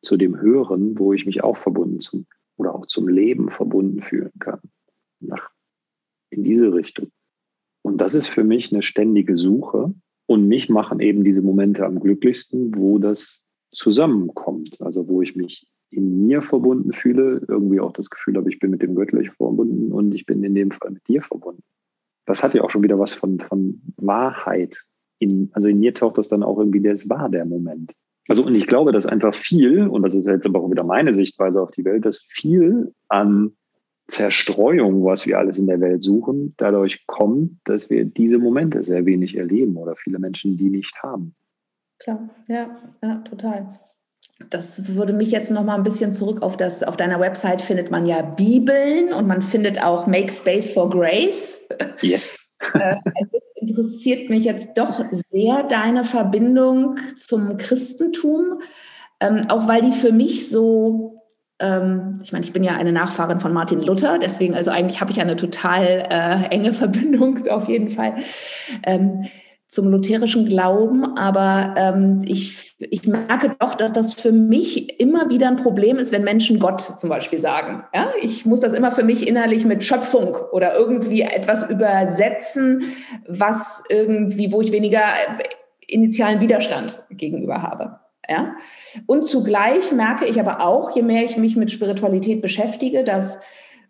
zu dem Höheren, wo ich mich auch verbunden zum oder auch zum Leben verbunden fühlen kann. Nach in diese Richtung. Und das ist für mich eine ständige Suche. Und mich machen eben diese Momente am glücklichsten, wo das zusammenkommt. Also wo ich mich in mir verbunden fühle, irgendwie auch das Gefühl habe, ich bin mit dem Göttlich verbunden und ich bin in dem Fall mit dir verbunden. Das hat ja auch schon wieder was von, von Wahrheit. In, also in mir taucht das dann auch irgendwie, das war der Moment. Also und ich glaube, dass einfach viel, und das ist jetzt aber auch wieder meine Sichtweise auf die Welt, dass viel an Zerstreuung, was wir alles in der Welt suchen, dadurch kommt, dass wir diese Momente sehr wenig erleben oder viele Menschen die nicht haben. Klar, ja, ja, total. Das würde mich jetzt noch mal ein bisschen zurück auf das. Auf deiner Website findet man ja Bibeln und man findet auch Make Space for Grace. Yes. Äh, es interessiert mich jetzt doch sehr deine Verbindung zum Christentum, ähm, auch weil die für mich so ähm, ich meine, ich bin ja eine Nachfahrin von Martin Luther, deswegen, also eigentlich habe ich eine total äh, enge Verbindung auf jeden Fall ähm, zum lutherischen Glauben. Aber ähm, ich, ich merke doch, dass das für mich immer wieder ein Problem ist, wenn Menschen Gott zum Beispiel sagen. Ja? Ich muss das immer für mich innerlich mit Schöpfung oder irgendwie etwas übersetzen, was irgendwie, wo ich weniger initialen Widerstand gegenüber habe. Ja? Und zugleich merke ich aber auch, je mehr ich mich mit Spiritualität beschäftige, dass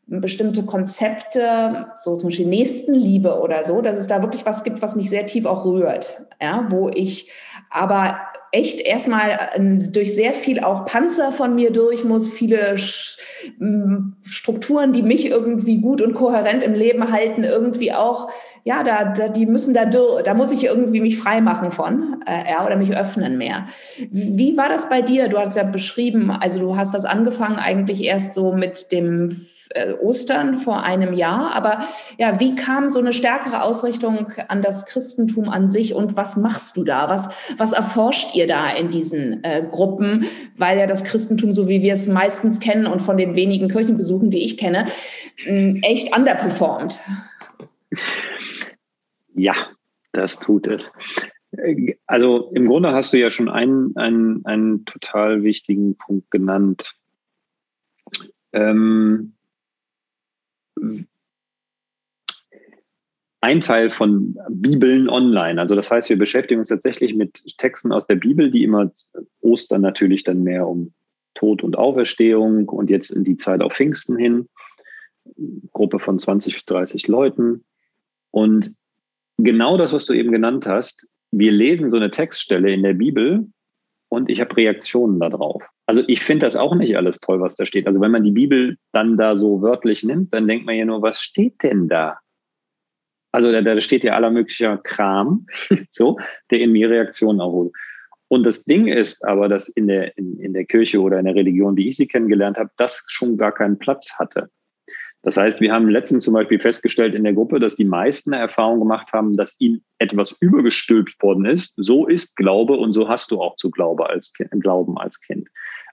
bestimmte Konzepte, so zum Beispiel Nächstenliebe oder so, dass es da wirklich was gibt, was mich sehr tief auch rührt, ja, wo ich aber echt erstmal ähm, durch sehr viel auch Panzer von mir durch muss, viele Strukturen, die mich irgendwie gut und kohärent im Leben halten, irgendwie auch, ja, da, da die müssen da, da muss ich irgendwie mich frei machen von, äh, ja, oder mich öffnen mehr. Wie war das bei dir? Du hast ja beschrieben, also du hast das angefangen eigentlich erst so mit dem äh, Ostern vor einem Jahr. Aber ja, wie kam so eine stärkere Ausrichtung an das Christentum an sich und was machst du da? Was, was erforscht ihr da in diesen äh, Gruppen? Weil ja das Christentum, so wie wir es meistens kennen und von den wenigen Kirchenbesuchen, die ich kenne, echt underperformt. Ja, das tut es. Also im Grunde hast du ja schon einen, einen, einen total wichtigen Punkt genannt. Ähm, ein Teil von Bibeln online. Also das heißt, wir beschäftigen uns tatsächlich mit Texten aus der Bibel, die immer Ostern natürlich dann mehr um Tod und Auferstehung und jetzt in die Zeit auf Pfingsten hin. Gruppe von 20, 30 Leuten. Und genau das, was du eben genannt hast, wir lesen so eine Textstelle in der Bibel und ich habe Reaktionen darauf. Also ich finde das auch nicht alles toll, was da steht. Also wenn man die Bibel dann da so wörtlich nimmt, dann denkt man ja nur, was steht denn da? Also da, da steht ja aller möglicher Kram, so, der in mir Reaktionen erholt. Und das Ding ist aber, dass in der, in, in der Kirche oder in der Religion, wie ich sie kennengelernt habe, das schon gar keinen Platz hatte. Das heißt, wir haben letztens zum Beispiel festgestellt in der Gruppe, dass die meisten Erfahrung gemacht haben, dass ihnen etwas übergestülpt worden ist. So ist Glaube und so hast du auch zu Glaube als, Glauben als Kind.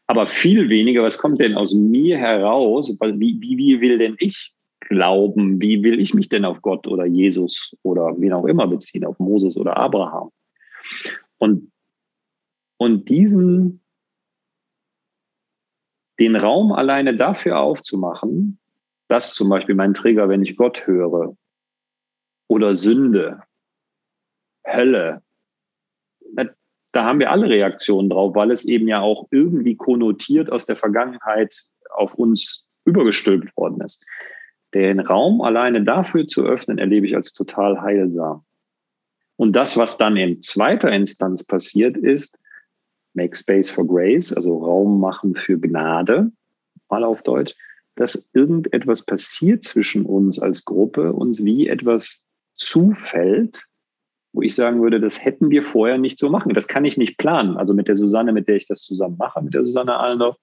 Aber viel weniger, was kommt denn aus mir heraus? Wie, wie, wie will denn ich glauben? Wie will ich mich denn auf Gott oder Jesus oder wen auch immer beziehen, auf Moses oder Abraham? Und, und diesen, den Raum alleine dafür aufzumachen, das zum Beispiel mein Trigger, wenn ich Gott höre. Oder Sünde, Hölle. Da haben wir alle Reaktionen drauf, weil es eben ja auch irgendwie konnotiert aus der Vergangenheit auf uns übergestülpt worden ist. Den Raum alleine dafür zu öffnen, erlebe ich als total heilsam. Und das, was dann in zweiter Instanz passiert, ist, make space for grace, also Raum machen für Gnade, mal auf Deutsch dass irgendetwas passiert zwischen uns als Gruppe, uns wie etwas zufällt, wo ich sagen würde, das hätten wir vorher nicht so machen. Das kann ich nicht planen. Also mit der Susanne, mit der ich das zusammen mache, mit der Susanne Allendorf.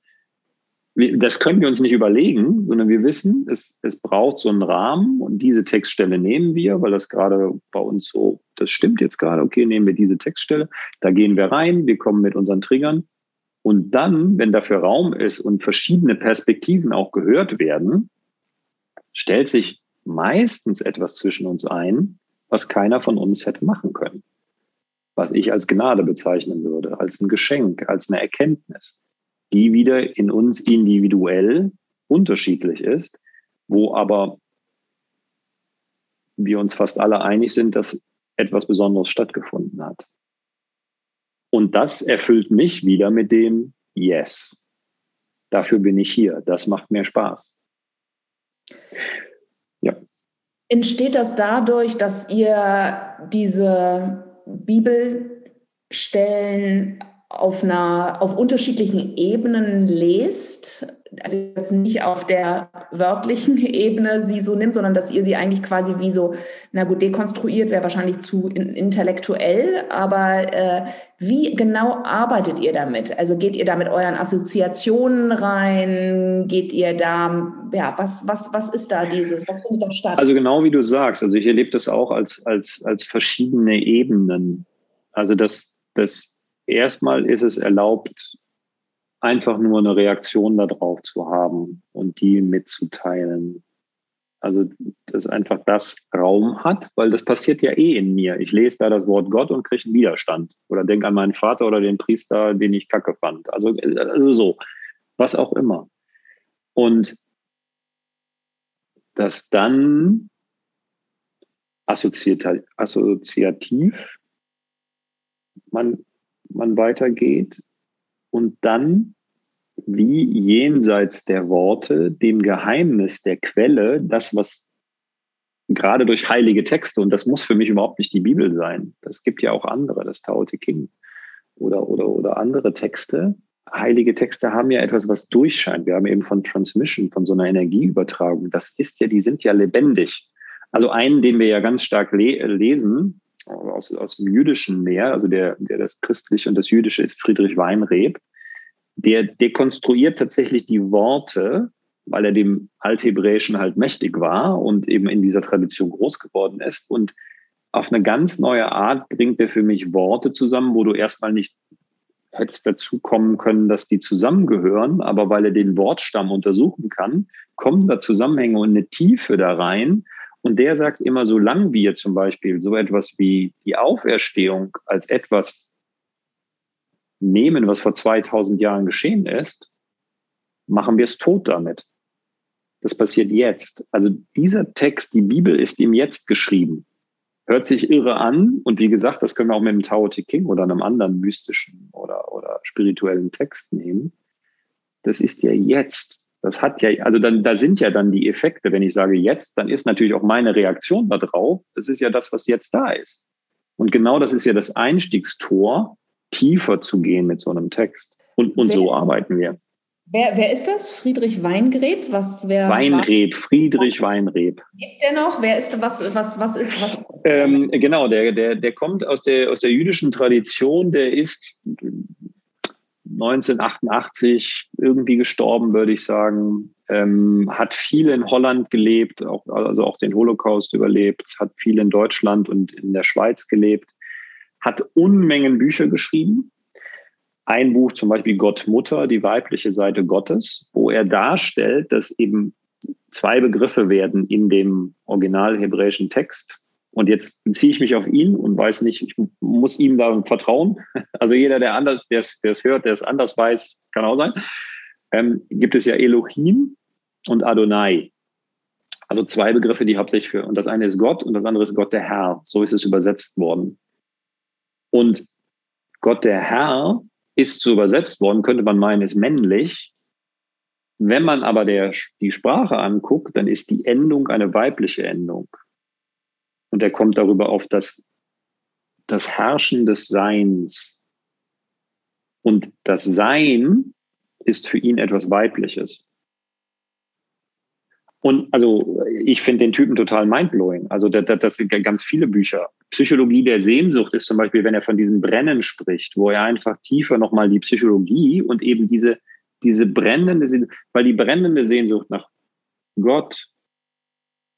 Das können wir uns nicht überlegen, sondern wir wissen, es, es braucht so einen Rahmen und diese Textstelle nehmen wir, weil das gerade bei uns so, das stimmt jetzt gerade, okay, nehmen wir diese Textstelle, da gehen wir rein, wir kommen mit unseren Triggern und dann, wenn dafür Raum ist und verschiedene Perspektiven auch gehört werden, stellt sich meistens etwas zwischen uns ein, was keiner von uns hätte machen können. Was ich als Gnade bezeichnen würde, als ein Geschenk, als eine Erkenntnis, die wieder in uns individuell unterschiedlich ist, wo aber wir uns fast alle einig sind, dass etwas Besonderes stattgefunden hat. Und das erfüllt mich wieder mit dem Yes. Dafür bin ich hier. Das macht mir Spaß. Ja. Entsteht das dadurch, dass ihr diese Bibelstellen auf einer, auf unterschiedlichen Ebenen lest, also jetzt nicht auf der wörtlichen Ebene sie so nimmt, sondern dass ihr sie eigentlich quasi wie so, na gut, dekonstruiert wäre wahrscheinlich zu intellektuell, aber äh, wie genau arbeitet ihr damit? Also geht ihr da mit euren Assoziationen rein? Geht ihr da, ja, was, was, was ist da dieses, was findet da statt? Also genau wie du sagst, also ich erlebe das auch als, als, als verschiedene Ebenen. Also das, das erstmal ist es erlaubt, einfach nur eine Reaktion darauf zu haben und die mitzuteilen. Also, dass einfach das Raum hat, weil das passiert ja eh in mir. Ich lese da das Wort Gott und kriege einen Widerstand. Oder denke an meinen Vater oder den Priester, den ich kacke fand. Also, also so, was auch immer. Und dass dann assoziativ man man weitergeht und dann wie jenseits der Worte dem Geheimnis der Quelle, das, was gerade durch heilige Texte, und das muss für mich überhaupt nicht die Bibel sein, das gibt ja auch andere, das Tao Te King oder, oder, oder andere Texte. Heilige Texte haben ja etwas, was durchscheint. Wir haben eben von Transmission, von so einer Energieübertragung. Das ist ja, die sind ja lebendig. Also einen, den wir ja ganz stark le lesen, aus, aus dem Jüdischen mehr, also der, der das Christliche und das Jüdische ist Friedrich Weinreb, der dekonstruiert tatsächlich die Worte, weil er dem Althebräischen halt mächtig war und eben in dieser Tradition groß geworden ist. Und auf eine ganz neue Art bringt er für mich Worte zusammen, wo du erstmal nicht hättest dazu kommen können, dass die zusammengehören, aber weil er den Wortstamm untersuchen kann, kommen da Zusammenhänge und eine Tiefe da rein, und der sagt immer, solange wir zum Beispiel so etwas wie die Auferstehung als etwas nehmen, was vor 2000 Jahren geschehen ist, machen wir es tot damit. Das passiert jetzt. Also dieser Text, die Bibel ist ihm jetzt geschrieben. Hört sich irre an. Und wie gesagt, das können wir auch mit dem Tao Te King oder einem anderen mystischen oder, oder spirituellen Text nehmen. Das ist ja jetzt. Das hat ja, also dann, da sind ja dann die Effekte. Wenn ich sage jetzt, dann ist natürlich auch meine Reaktion darauf. Das ist ja das, was jetzt da ist. Und genau das ist ja das Einstiegstor, tiefer zu gehen mit so einem Text. Und, und wer, so arbeiten wir. Wer, wer ist das? Friedrich Weingreb? Was, wer Weinreb, Friedrich Weinreb. Lebt der noch? Wer ist was, was, was ist was? Ähm, genau, der, der, der kommt aus der, aus der jüdischen Tradition, der ist 1988 irgendwie gestorben, würde ich sagen. Ähm, hat viel in Holland gelebt, auch, also auch den Holocaust überlebt, hat viel in Deutschland und in der Schweiz gelebt, hat Unmengen Bücher geschrieben. Ein Buch zum Beispiel Gott Mutter, die weibliche Seite Gottes, wo er darstellt, dass eben zwei Begriffe werden in dem original hebräischen Text und jetzt beziehe ich mich auf ihn und weiß nicht, ich muss ihm da vertrauen. Also jeder, der anders, der es hört, der es anders weiß, kann auch sein. Ähm, gibt es ja Elohim und Adonai. Also zwei Begriffe, die hauptsächlich für, und das eine ist Gott und das andere ist Gott der Herr. So ist es übersetzt worden. Und Gott der Herr ist so übersetzt worden, könnte man meinen, ist männlich. Wenn man aber der, die Sprache anguckt, dann ist die Endung eine weibliche Endung. Und er kommt darüber auf das, das Herrschen des Seins. Und das Sein ist für ihn etwas Weibliches. Und also ich finde den Typen total mindblowing. Also das, das sind ganz viele Bücher. Psychologie der Sehnsucht ist zum Beispiel, wenn er von diesem Brennen spricht, wo er einfach tiefer nochmal die Psychologie und eben diese, diese brennende Sehnsucht, weil die brennende Sehnsucht nach Gott,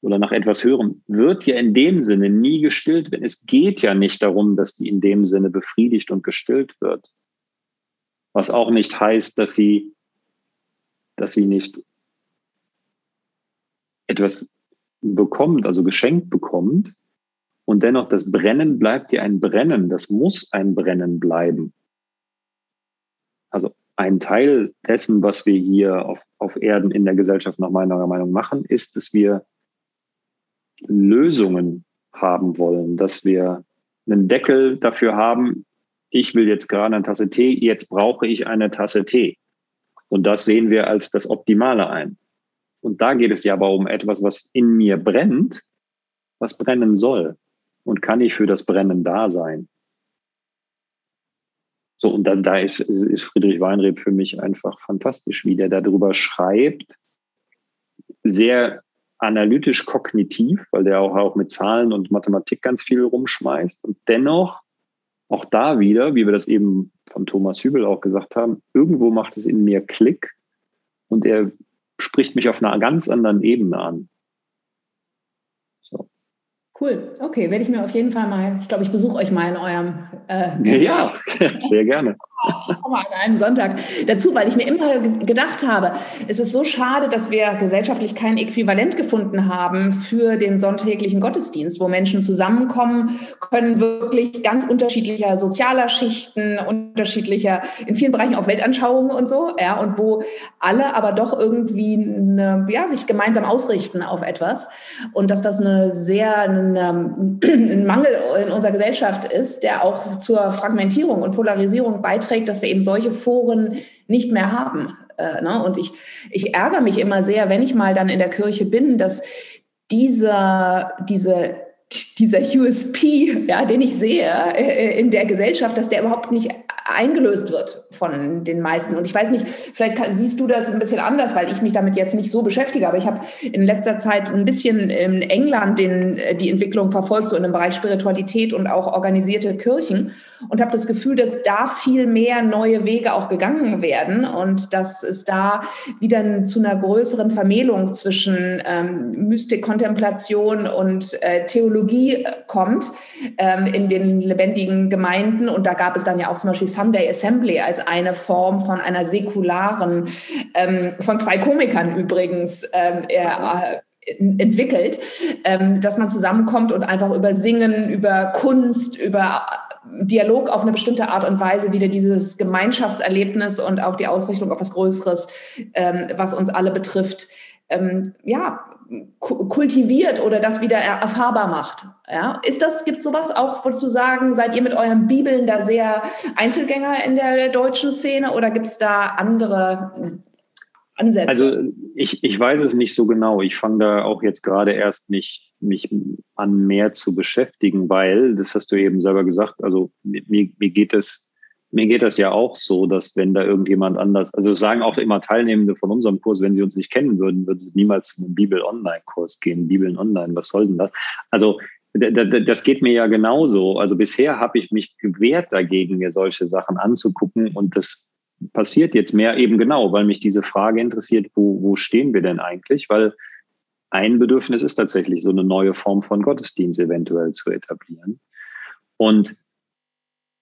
oder nach etwas Höherem, wird ja in dem Sinne nie gestillt werden. Es geht ja nicht darum, dass die in dem Sinne befriedigt und gestillt wird. Was auch nicht heißt, dass sie, dass sie nicht etwas bekommt, also geschenkt bekommt. Und dennoch, das Brennen bleibt ja ein Brennen. Das muss ein Brennen bleiben. Also ein Teil dessen, was wir hier auf, auf Erden in der Gesellschaft nach meiner Meinung machen, ist, dass wir Lösungen haben wollen, dass wir einen Deckel dafür haben, ich will jetzt gerade eine Tasse Tee, jetzt brauche ich eine Tasse Tee. Und das sehen wir als das Optimale ein. Und da geht es ja aber um etwas, was in mir brennt, was brennen soll. Und kann ich für das Brennen da sein? So, und dann da ist, ist Friedrich Weinreb für mich einfach fantastisch, wie der darüber schreibt. Sehr analytisch kognitiv, weil der auch, auch mit Zahlen und Mathematik ganz viel rumschmeißt. Und dennoch, auch da wieder, wie wir das eben von Thomas Hübel auch gesagt haben, irgendwo macht es in mir Klick und er spricht mich auf einer ganz anderen Ebene an. Cool, okay, werde ich mir auf jeden Fall mal, ich glaube, ich besuche euch mal in eurem. Äh, ja, sehr gerne. Ich komme an einem Sonntag dazu, weil ich mir immer gedacht habe, es ist so schade, dass wir gesellschaftlich kein Äquivalent gefunden haben für den sonntäglichen Gottesdienst, wo Menschen zusammenkommen können, wirklich ganz unterschiedlicher sozialer Schichten, unterschiedlicher, in vielen Bereichen auch Weltanschauungen und so, ja, und wo alle aber doch irgendwie eine, ja, sich gemeinsam ausrichten auf etwas. Und dass das eine sehr, eine, ein Mangel in unserer Gesellschaft ist, der auch zur Fragmentierung und Polarisierung beiträgt beiträgt, dass wir eben solche Foren nicht mehr haben. Äh, ne? Und ich, ich ärgere mich immer sehr, wenn ich mal dann in der Kirche bin, dass dieser, diese dieser USP, ja, den ich sehe äh, in der Gesellschaft, dass der überhaupt nicht eingelöst wird von den meisten. Und ich weiß nicht, vielleicht siehst du das ein bisschen anders, weil ich mich damit jetzt nicht so beschäftige. Aber ich habe in letzter Zeit ein bisschen in England den, die Entwicklung verfolgt, so in dem Bereich Spiritualität und auch organisierte Kirchen. Und habe das Gefühl, dass da viel mehr neue Wege auch gegangen werden und dass es da wieder zu einer größeren Vermählung zwischen ähm, Mystik, Kontemplation und äh, Theologie kommt ähm, in den lebendigen Gemeinden. Und da gab es dann ja auch zum Beispiel Sunday Assembly als eine Form von einer säkularen, ähm, von zwei Komikern übrigens, ähm, äh, entwickelt, ähm, dass man zusammenkommt und einfach über Singen, über Kunst, über Dialog auf eine bestimmte Art und Weise wieder dieses Gemeinschaftserlebnis und auch die Ausrichtung auf was Größeres, ähm, was uns alle betrifft, ähm, ja, kultiviert oder das wieder erfahrbar macht. Ja? Ist das, gibt es sowas auch, würdest du sagen, seid ihr mit euren Bibeln da sehr Einzelgänger in der deutschen Szene oder gibt es da andere Ansätze? Also ich, ich weiß es nicht so genau. Ich fange da auch jetzt gerade erst nicht mich an mehr zu beschäftigen, weil, das hast du eben selber gesagt, also mir, mir geht es mir geht das ja auch so, dass wenn da irgendjemand anders, also sagen auch immer Teilnehmende von unserem Kurs, wenn sie uns nicht kennen würden, würden sie niemals zu einem Bibel-Online-Kurs gehen. Bibeln Online, was soll denn das? Also das geht mir ja genauso. Also bisher habe ich mich gewehrt dagegen, mir solche Sachen anzugucken und das passiert jetzt mehr eben genau, weil mich diese Frage interessiert, wo, wo stehen wir denn eigentlich? Weil ein Bedürfnis ist tatsächlich, so eine neue Form von Gottesdienst eventuell zu etablieren. Und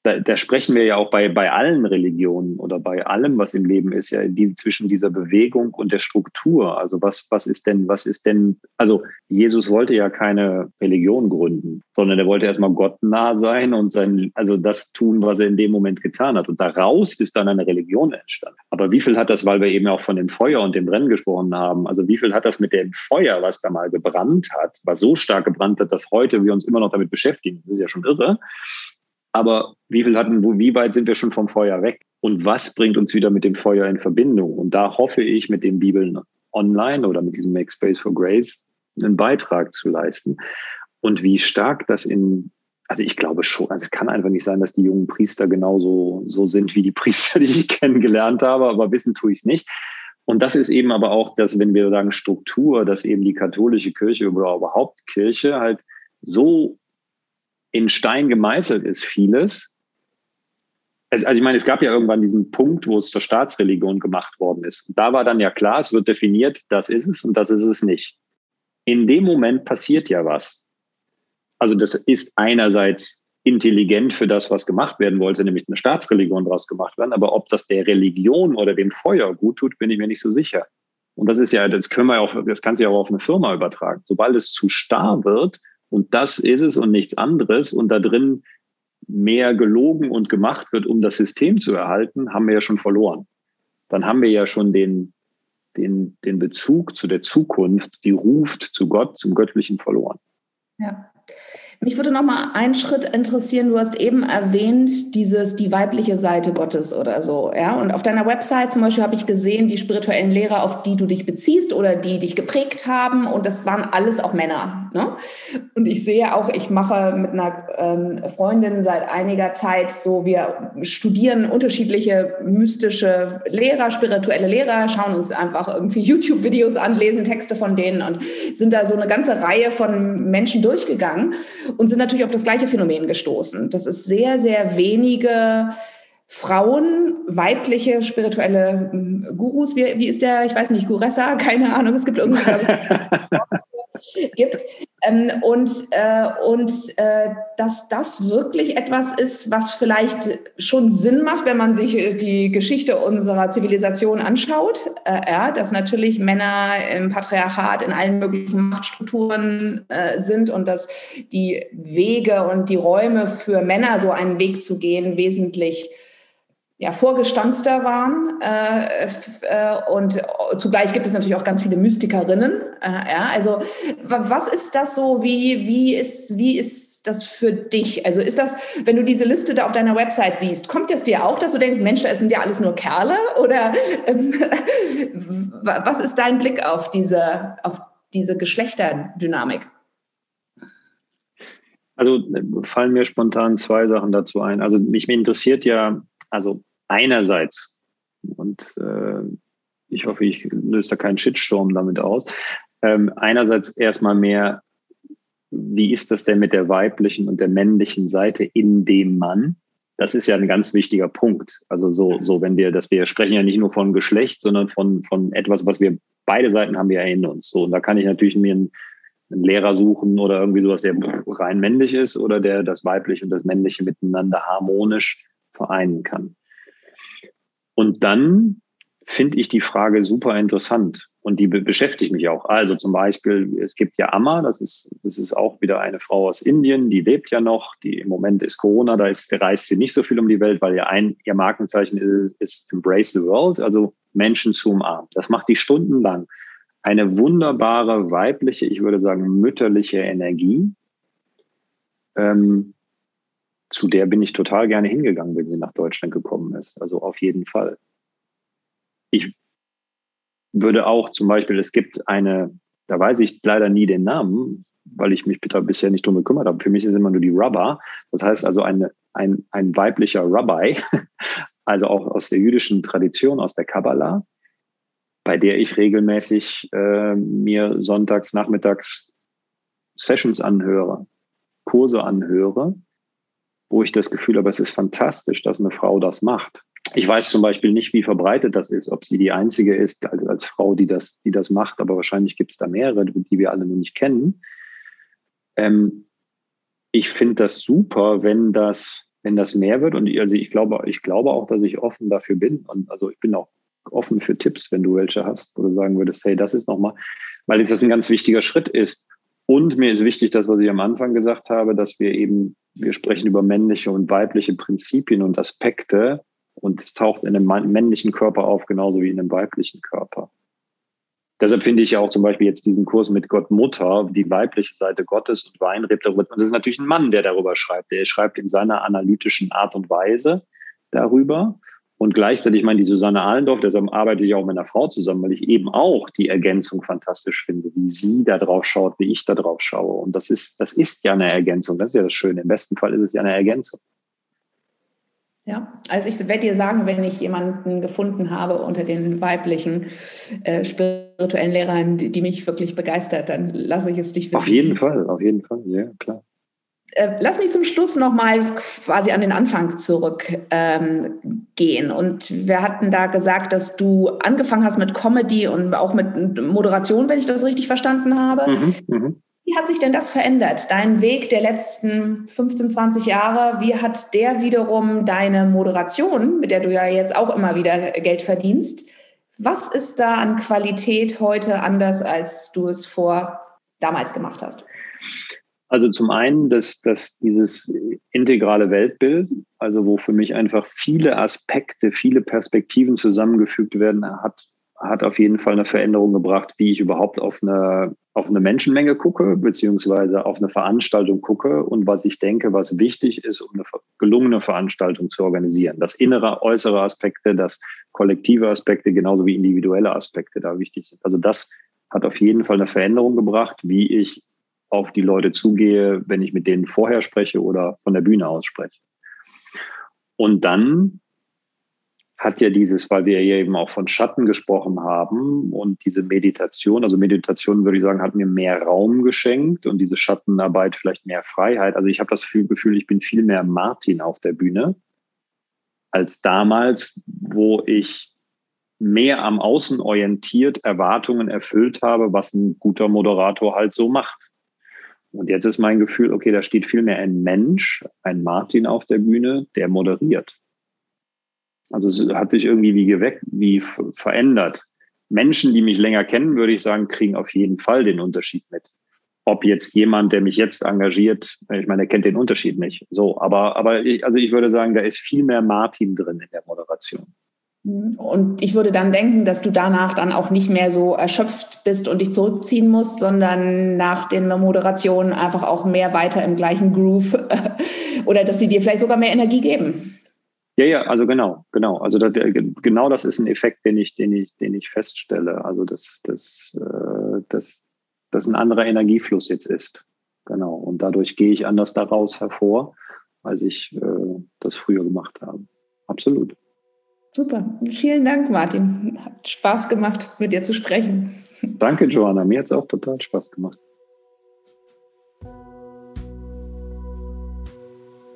da, da sprechen wir ja auch bei, bei allen Religionen oder bei allem, was im Leben ist, ja die, zwischen dieser Bewegung und der Struktur. Also was, was ist denn, was ist denn, also Jesus wollte ja keine Religion gründen, sondern er wollte erstmal Gott nah sein und sein, also das tun, was er in dem Moment getan hat. Und daraus ist dann eine Religion entstanden. Aber wie viel hat das, weil wir eben auch von dem Feuer und dem Brennen gesprochen haben, also wie viel hat das mit dem Feuer, was da mal gebrannt hat, was so stark gebrannt hat, dass heute wir uns immer noch damit beschäftigen? Das ist ja schon irre aber wie viel hatten, wie weit sind wir schon vom Feuer weg? Und was bringt uns wieder mit dem Feuer in Verbindung? Und da hoffe ich, mit den Bibeln online oder mit diesem Make Space for Grace einen Beitrag zu leisten. Und wie stark das in, also ich glaube schon, also es kann einfach nicht sein, dass die jungen Priester genauso so sind wie die Priester, die ich kennengelernt habe, aber wissen tue ich es nicht. Und das ist eben aber auch das, wenn wir sagen Struktur, dass eben die katholische Kirche oder überhaupt Kirche halt so in Stein gemeißelt ist vieles. Also, also ich meine, es gab ja irgendwann diesen Punkt, wo es zur Staatsreligion gemacht worden ist. Und da war dann ja klar, es wird definiert, das ist es und das ist es nicht. In dem Moment passiert ja was. Also das ist einerseits intelligent für das, was gemacht werden wollte, nämlich eine Staatsreligion daraus gemacht werden. Aber ob das der Religion oder dem Feuer gut tut, bin ich mir nicht so sicher. Und das ist ja, das können wir auch, das kann sich auch auf eine Firma übertragen. Sobald es zu starr wird, und das ist es und nichts anderes. Und da drin mehr gelogen und gemacht wird, um das System zu erhalten, haben wir ja schon verloren. Dann haben wir ja schon den, den, den Bezug zu der Zukunft, die ruft zu Gott, zum Göttlichen verloren. Ja. Mich würde noch mal einen Schritt interessieren. Du hast eben erwähnt, dieses die weibliche Seite Gottes oder so. Ja, und auf deiner Website zum Beispiel habe ich gesehen, die spirituellen Lehrer, auf die du dich beziehst oder die dich geprägt haben. Und das waren alles auch Männer. Ne? Und ich sehe auch, ich mache mit einer ähm, Freundin seit einiger Zeit so, wir studieren unterschiedliche mystische Lehrer, spirituelle Lehrer, schauen uns einfach irgendwie YouTube-Videos an, lesen Texte von denen und sind da so eine ganze Reihe von Menschen durchgegangen und sind natürlich auf das gleiche Phänomen gestoßen. Das ist sehr, sehr wenige Frauen, weibliche spirituelle hm, Gurus, wie, wie ist der, ich weiß nicht, Guressa, keine Ahnung, es gibt irgendwie, ich, gibt. Ähm, und äh, und äh, dass das wirklich etwas ist, was vielleicht schon Sinn macht, wenn man sich die Geschichte unserer Zivilisation anschaut. Äh, ja, dass natürlich Männer im Patriarchat in allen möglichen Machtstrukturen äh, sind und dass die Wege und die Räume für Männer, so einen Weg zu gehen, wesentlich ja, vorgestanzter waren. Äh, äh, und zugleich gibt es natürlich auch ganz viele Mystikerinnen. Äh, ja, also was ist das so? Wie, wie, ist, wie ist das für dich? Also ist das, wenn du diese Liste da auf deiner Website siehst, kommt es dir auch, dass du denkst, Mensch, das sind ja alles nur Kerle? Oder ähm, was ist dein Blick auf diese, auf diese Geschlechterdynamik? Also fallen mir spontan zwei Sachen dazu ein. Also mich interessiert ja, also einerseits, und äh, ich hoffe, ich löse da keinen Shitstorm damit aus, ähm, einerseits erstmal mehr, wie ist das denn mit der weiblichen und der männlichen Seite in dem Mann? Das ist ja ein ganz wichtiger Punkt. Also so, so wenn wir, dass wir sprechen ja nicht nur von Geschlecht, sondern von, von etwas, was wir, beide Seiten haben wir ja in uns. So, und da kann ich natürlich mir einen, einen Lehrer suchen oder irgendwie sowas, der rein männlich ist oder der das weibliche und das männliche miteinander harmonisch vereinen kann. Und dann finde ich die Frage super interessant und die be beschäftigt mich auch. Also zum Beispiel, es gibt ja Amma, das ist, das ist auch wieder eine Frau aus Indien, die lebt ja noch, die im Moment ist Corona, da ist, reist sie nicht so viel um die Welt, weil ihr ein, ihr Markenzeichen ist, ist Embrace the World, also Menschen zu umarmen. Das macht die stundenlang. Eine wunderbare weibliche, ich würde sagen mütterliche Energie. Ähm, zu der bin ich total gerne hingegangen, wenn sie nach Deutschland gekommen ist. Also auf jeden Fall. Ich würde auch zum Beispiel, es gibt eine, da weiß ich leider nie den Namen, weil ich mich bisher nicht drum gekümmert habe. Für mich ist immer nur die Rubber. Das heißt also eine, ein, ein weiblicher Rabbi, also auch aus der jüdischen Tradition, aus der Kabbalah, bei der ich regelmäßig äh, mir sonntags, nachmittags Sessions anhöre, Kurse anhöre wo ich das Gefühl habe, es ist fantastisch, dass eine Frau das macht. Ich weiß zum Beispiel nicht, wie verbreitet das ist, ob sie die einzige ist als, als Frau, die das, die das macht, aber wahrscheinlich gibt es da mehrere, die wir alle noch nicht kennen. Ähm, ich finde das super, wenn das, wenn das mehr wird. Und ich, also ich glaube, ich glaube auch, dass ich offen dafür bin. Und also ich bin auch offen für Tipps, wenn du welche hast, wo du sagen würdest, hey, das ist nochmal, weil das ein ganz wichtiger Schritt ist. Und mir ist wichtig, das, was ich am Anfang gesagt habe, dass wir eben wir sprechen über männliche und weibliche Prinzipien und Aspekte und es taucht in einem männlichen Körper auf, genauso wie in einem weiblichen Körper. Deshalb finde ich ja auch zum Beispiel jetzt diesen Kurs mit Gott Mutter, die weibliche Seite Gottes und Weinreb darüber. Und das ist natürlich ein Mann, der darüber schreibt. Der schreibt in seiner analytischen Art und Weise darüber. Und gleichzeitig, ich meine, die Susanne Ahlendorf, deshalb arbeite ich auch mit einer Frau zusammen, weil ich eben auch die Ergänzung fantastisch finde, wie sie da drauf schaut, wie ich da drauf schaue. Und das ist, das ist ja eine Ergänzung. Das ist ja das Schöne. Im besten Fall ist es ja eine Ergänzung. Ja, also ich werde dir sagen, wenn ich jemanden gefunden habe unter den weiblichen äh, spirituellen Lehrern, die, die, mich wirklich begeistert, dann lasse ich es dich wissen. Auf jeden Fall, auf jeden Fall, ja, klar. Äh, lass mich zum Schluss nochmal quasi an den Anfang zurückgehen. Ähm, und wir hatten da gesagt, dass du angefangen hast mit Comedy und auch mit Moderation, wenn ich das richtig verstanden habe. Mhm, mh. Wie hat sich denn das verändert? Dein Weg der letzten 15, 20 Jahre, wie hat der wiederum deine Moderation, mit der du ja jetzt auch immer wieder Geld verdienst, was ist da an Qualität heute anders, als du es vor damals gemacht hast? Also zum einen, dass, dass dieses integrale Weltbild, also wo für mich einfach viele Aspekte, viele Perspektiven zusammengefügt werden, hat, hat auf jeden Fall eine Veränderung gebracht, wie ich überhaupt auf eine, auf eine Menschenmenge gucke, beziehungsweise auf eine Veranstaltung gucke und was ich denke, was wichtig ist, um eine gelungene Veranstaltung zu organisieren. Das innere, äußere Aspekte, das kollektive Aspekte, genauso wie individuelle Aspekte da wichtig sind. Also das hat auf jeden Fall eine Veränderung gebracht, wie ich auf die Leute zugehe, wenn ich mit denen vorher spreche oder von der Bühne aus spreche. Und dann hat ja dieses, weil wir ja eben auch von Schatten gesprochen haben und diese Meditation, also Meditation würde ich sagen, hat mir mehr Raum geschenkt und diese Schattenarbeit vielleicht mehr Freiheit. Also ich habe das Gefühl, ich bin viel mehr Martin auf der Bühne als damals, wo ich mehr am Außen orientiert Erwartungen erfüllt habe, was ein guter Moderator halt so macht. Und jetzt ist mein Gefühl, okay, da steht viel mehr ein Mensch, ein Martin auf der Bühne, der moderiert. Also es hat sich irgendwie wie geweckt, wie verändert. Menschen, die mich länger kennen, würde ich sagen, kriegen auf jeden Fall den Unterschied mit. Ob jetzt jemand, der mich jetzt engagiert, ich meine, er kennt den Unterschied nicht. So, aber, aber ich, also ich würde sagen, da ist viel mehr Martin drin in der Moderation. Und ich würde dann denken, dass du danach dann auch nicht mehr so erschöpft bist und dich zurückziehen musst, sondern nach den Moderationen einfach auch mehr weiter im gleichen Groove oder dass sie dir vielleicht sogar mehr Energie geben. Ja, ja, also genau, genau. Also das, genau das ist ein Effekt, den ich, den ich, den ich feststelle. Also dass, dass, äh, dass, dass ein anderer Energiefluss jetzt ist. Genau. Und dadurch gehe ich anders daraus hervor, als ich äh, das früher gemacht habe. Absolut. Super. Vielen Dank, Martin. Hat Spaß gemacht, mit dir zu sprechen. Danke, Joanna. Mir hat es auch total Spaß gemacht.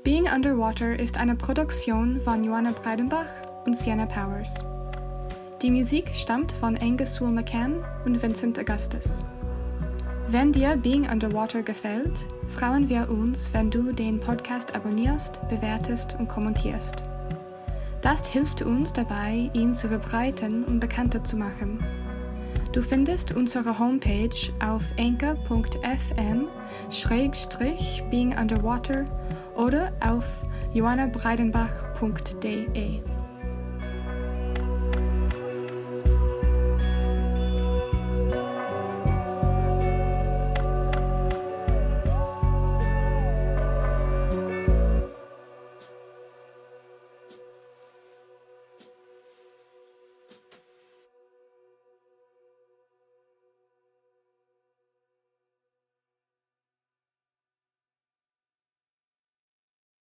Being Underwater ist eine Produktion von Joanna Breidenbach und Sienna Powers. Die Musik stammt von Angus Sewell McCann und Vincent Augustus. Wenn dir Being Underwater gefällt, freuen wir uns, wenn du den Podcast abonnierst, bewertest und kommentierst. Das hilft uns dabei, ihn zu verbreiten und bekannter zu machen. Du findest unsere Homepage auf anchor.fm-being underwater oder auf johannabreidenbach.de.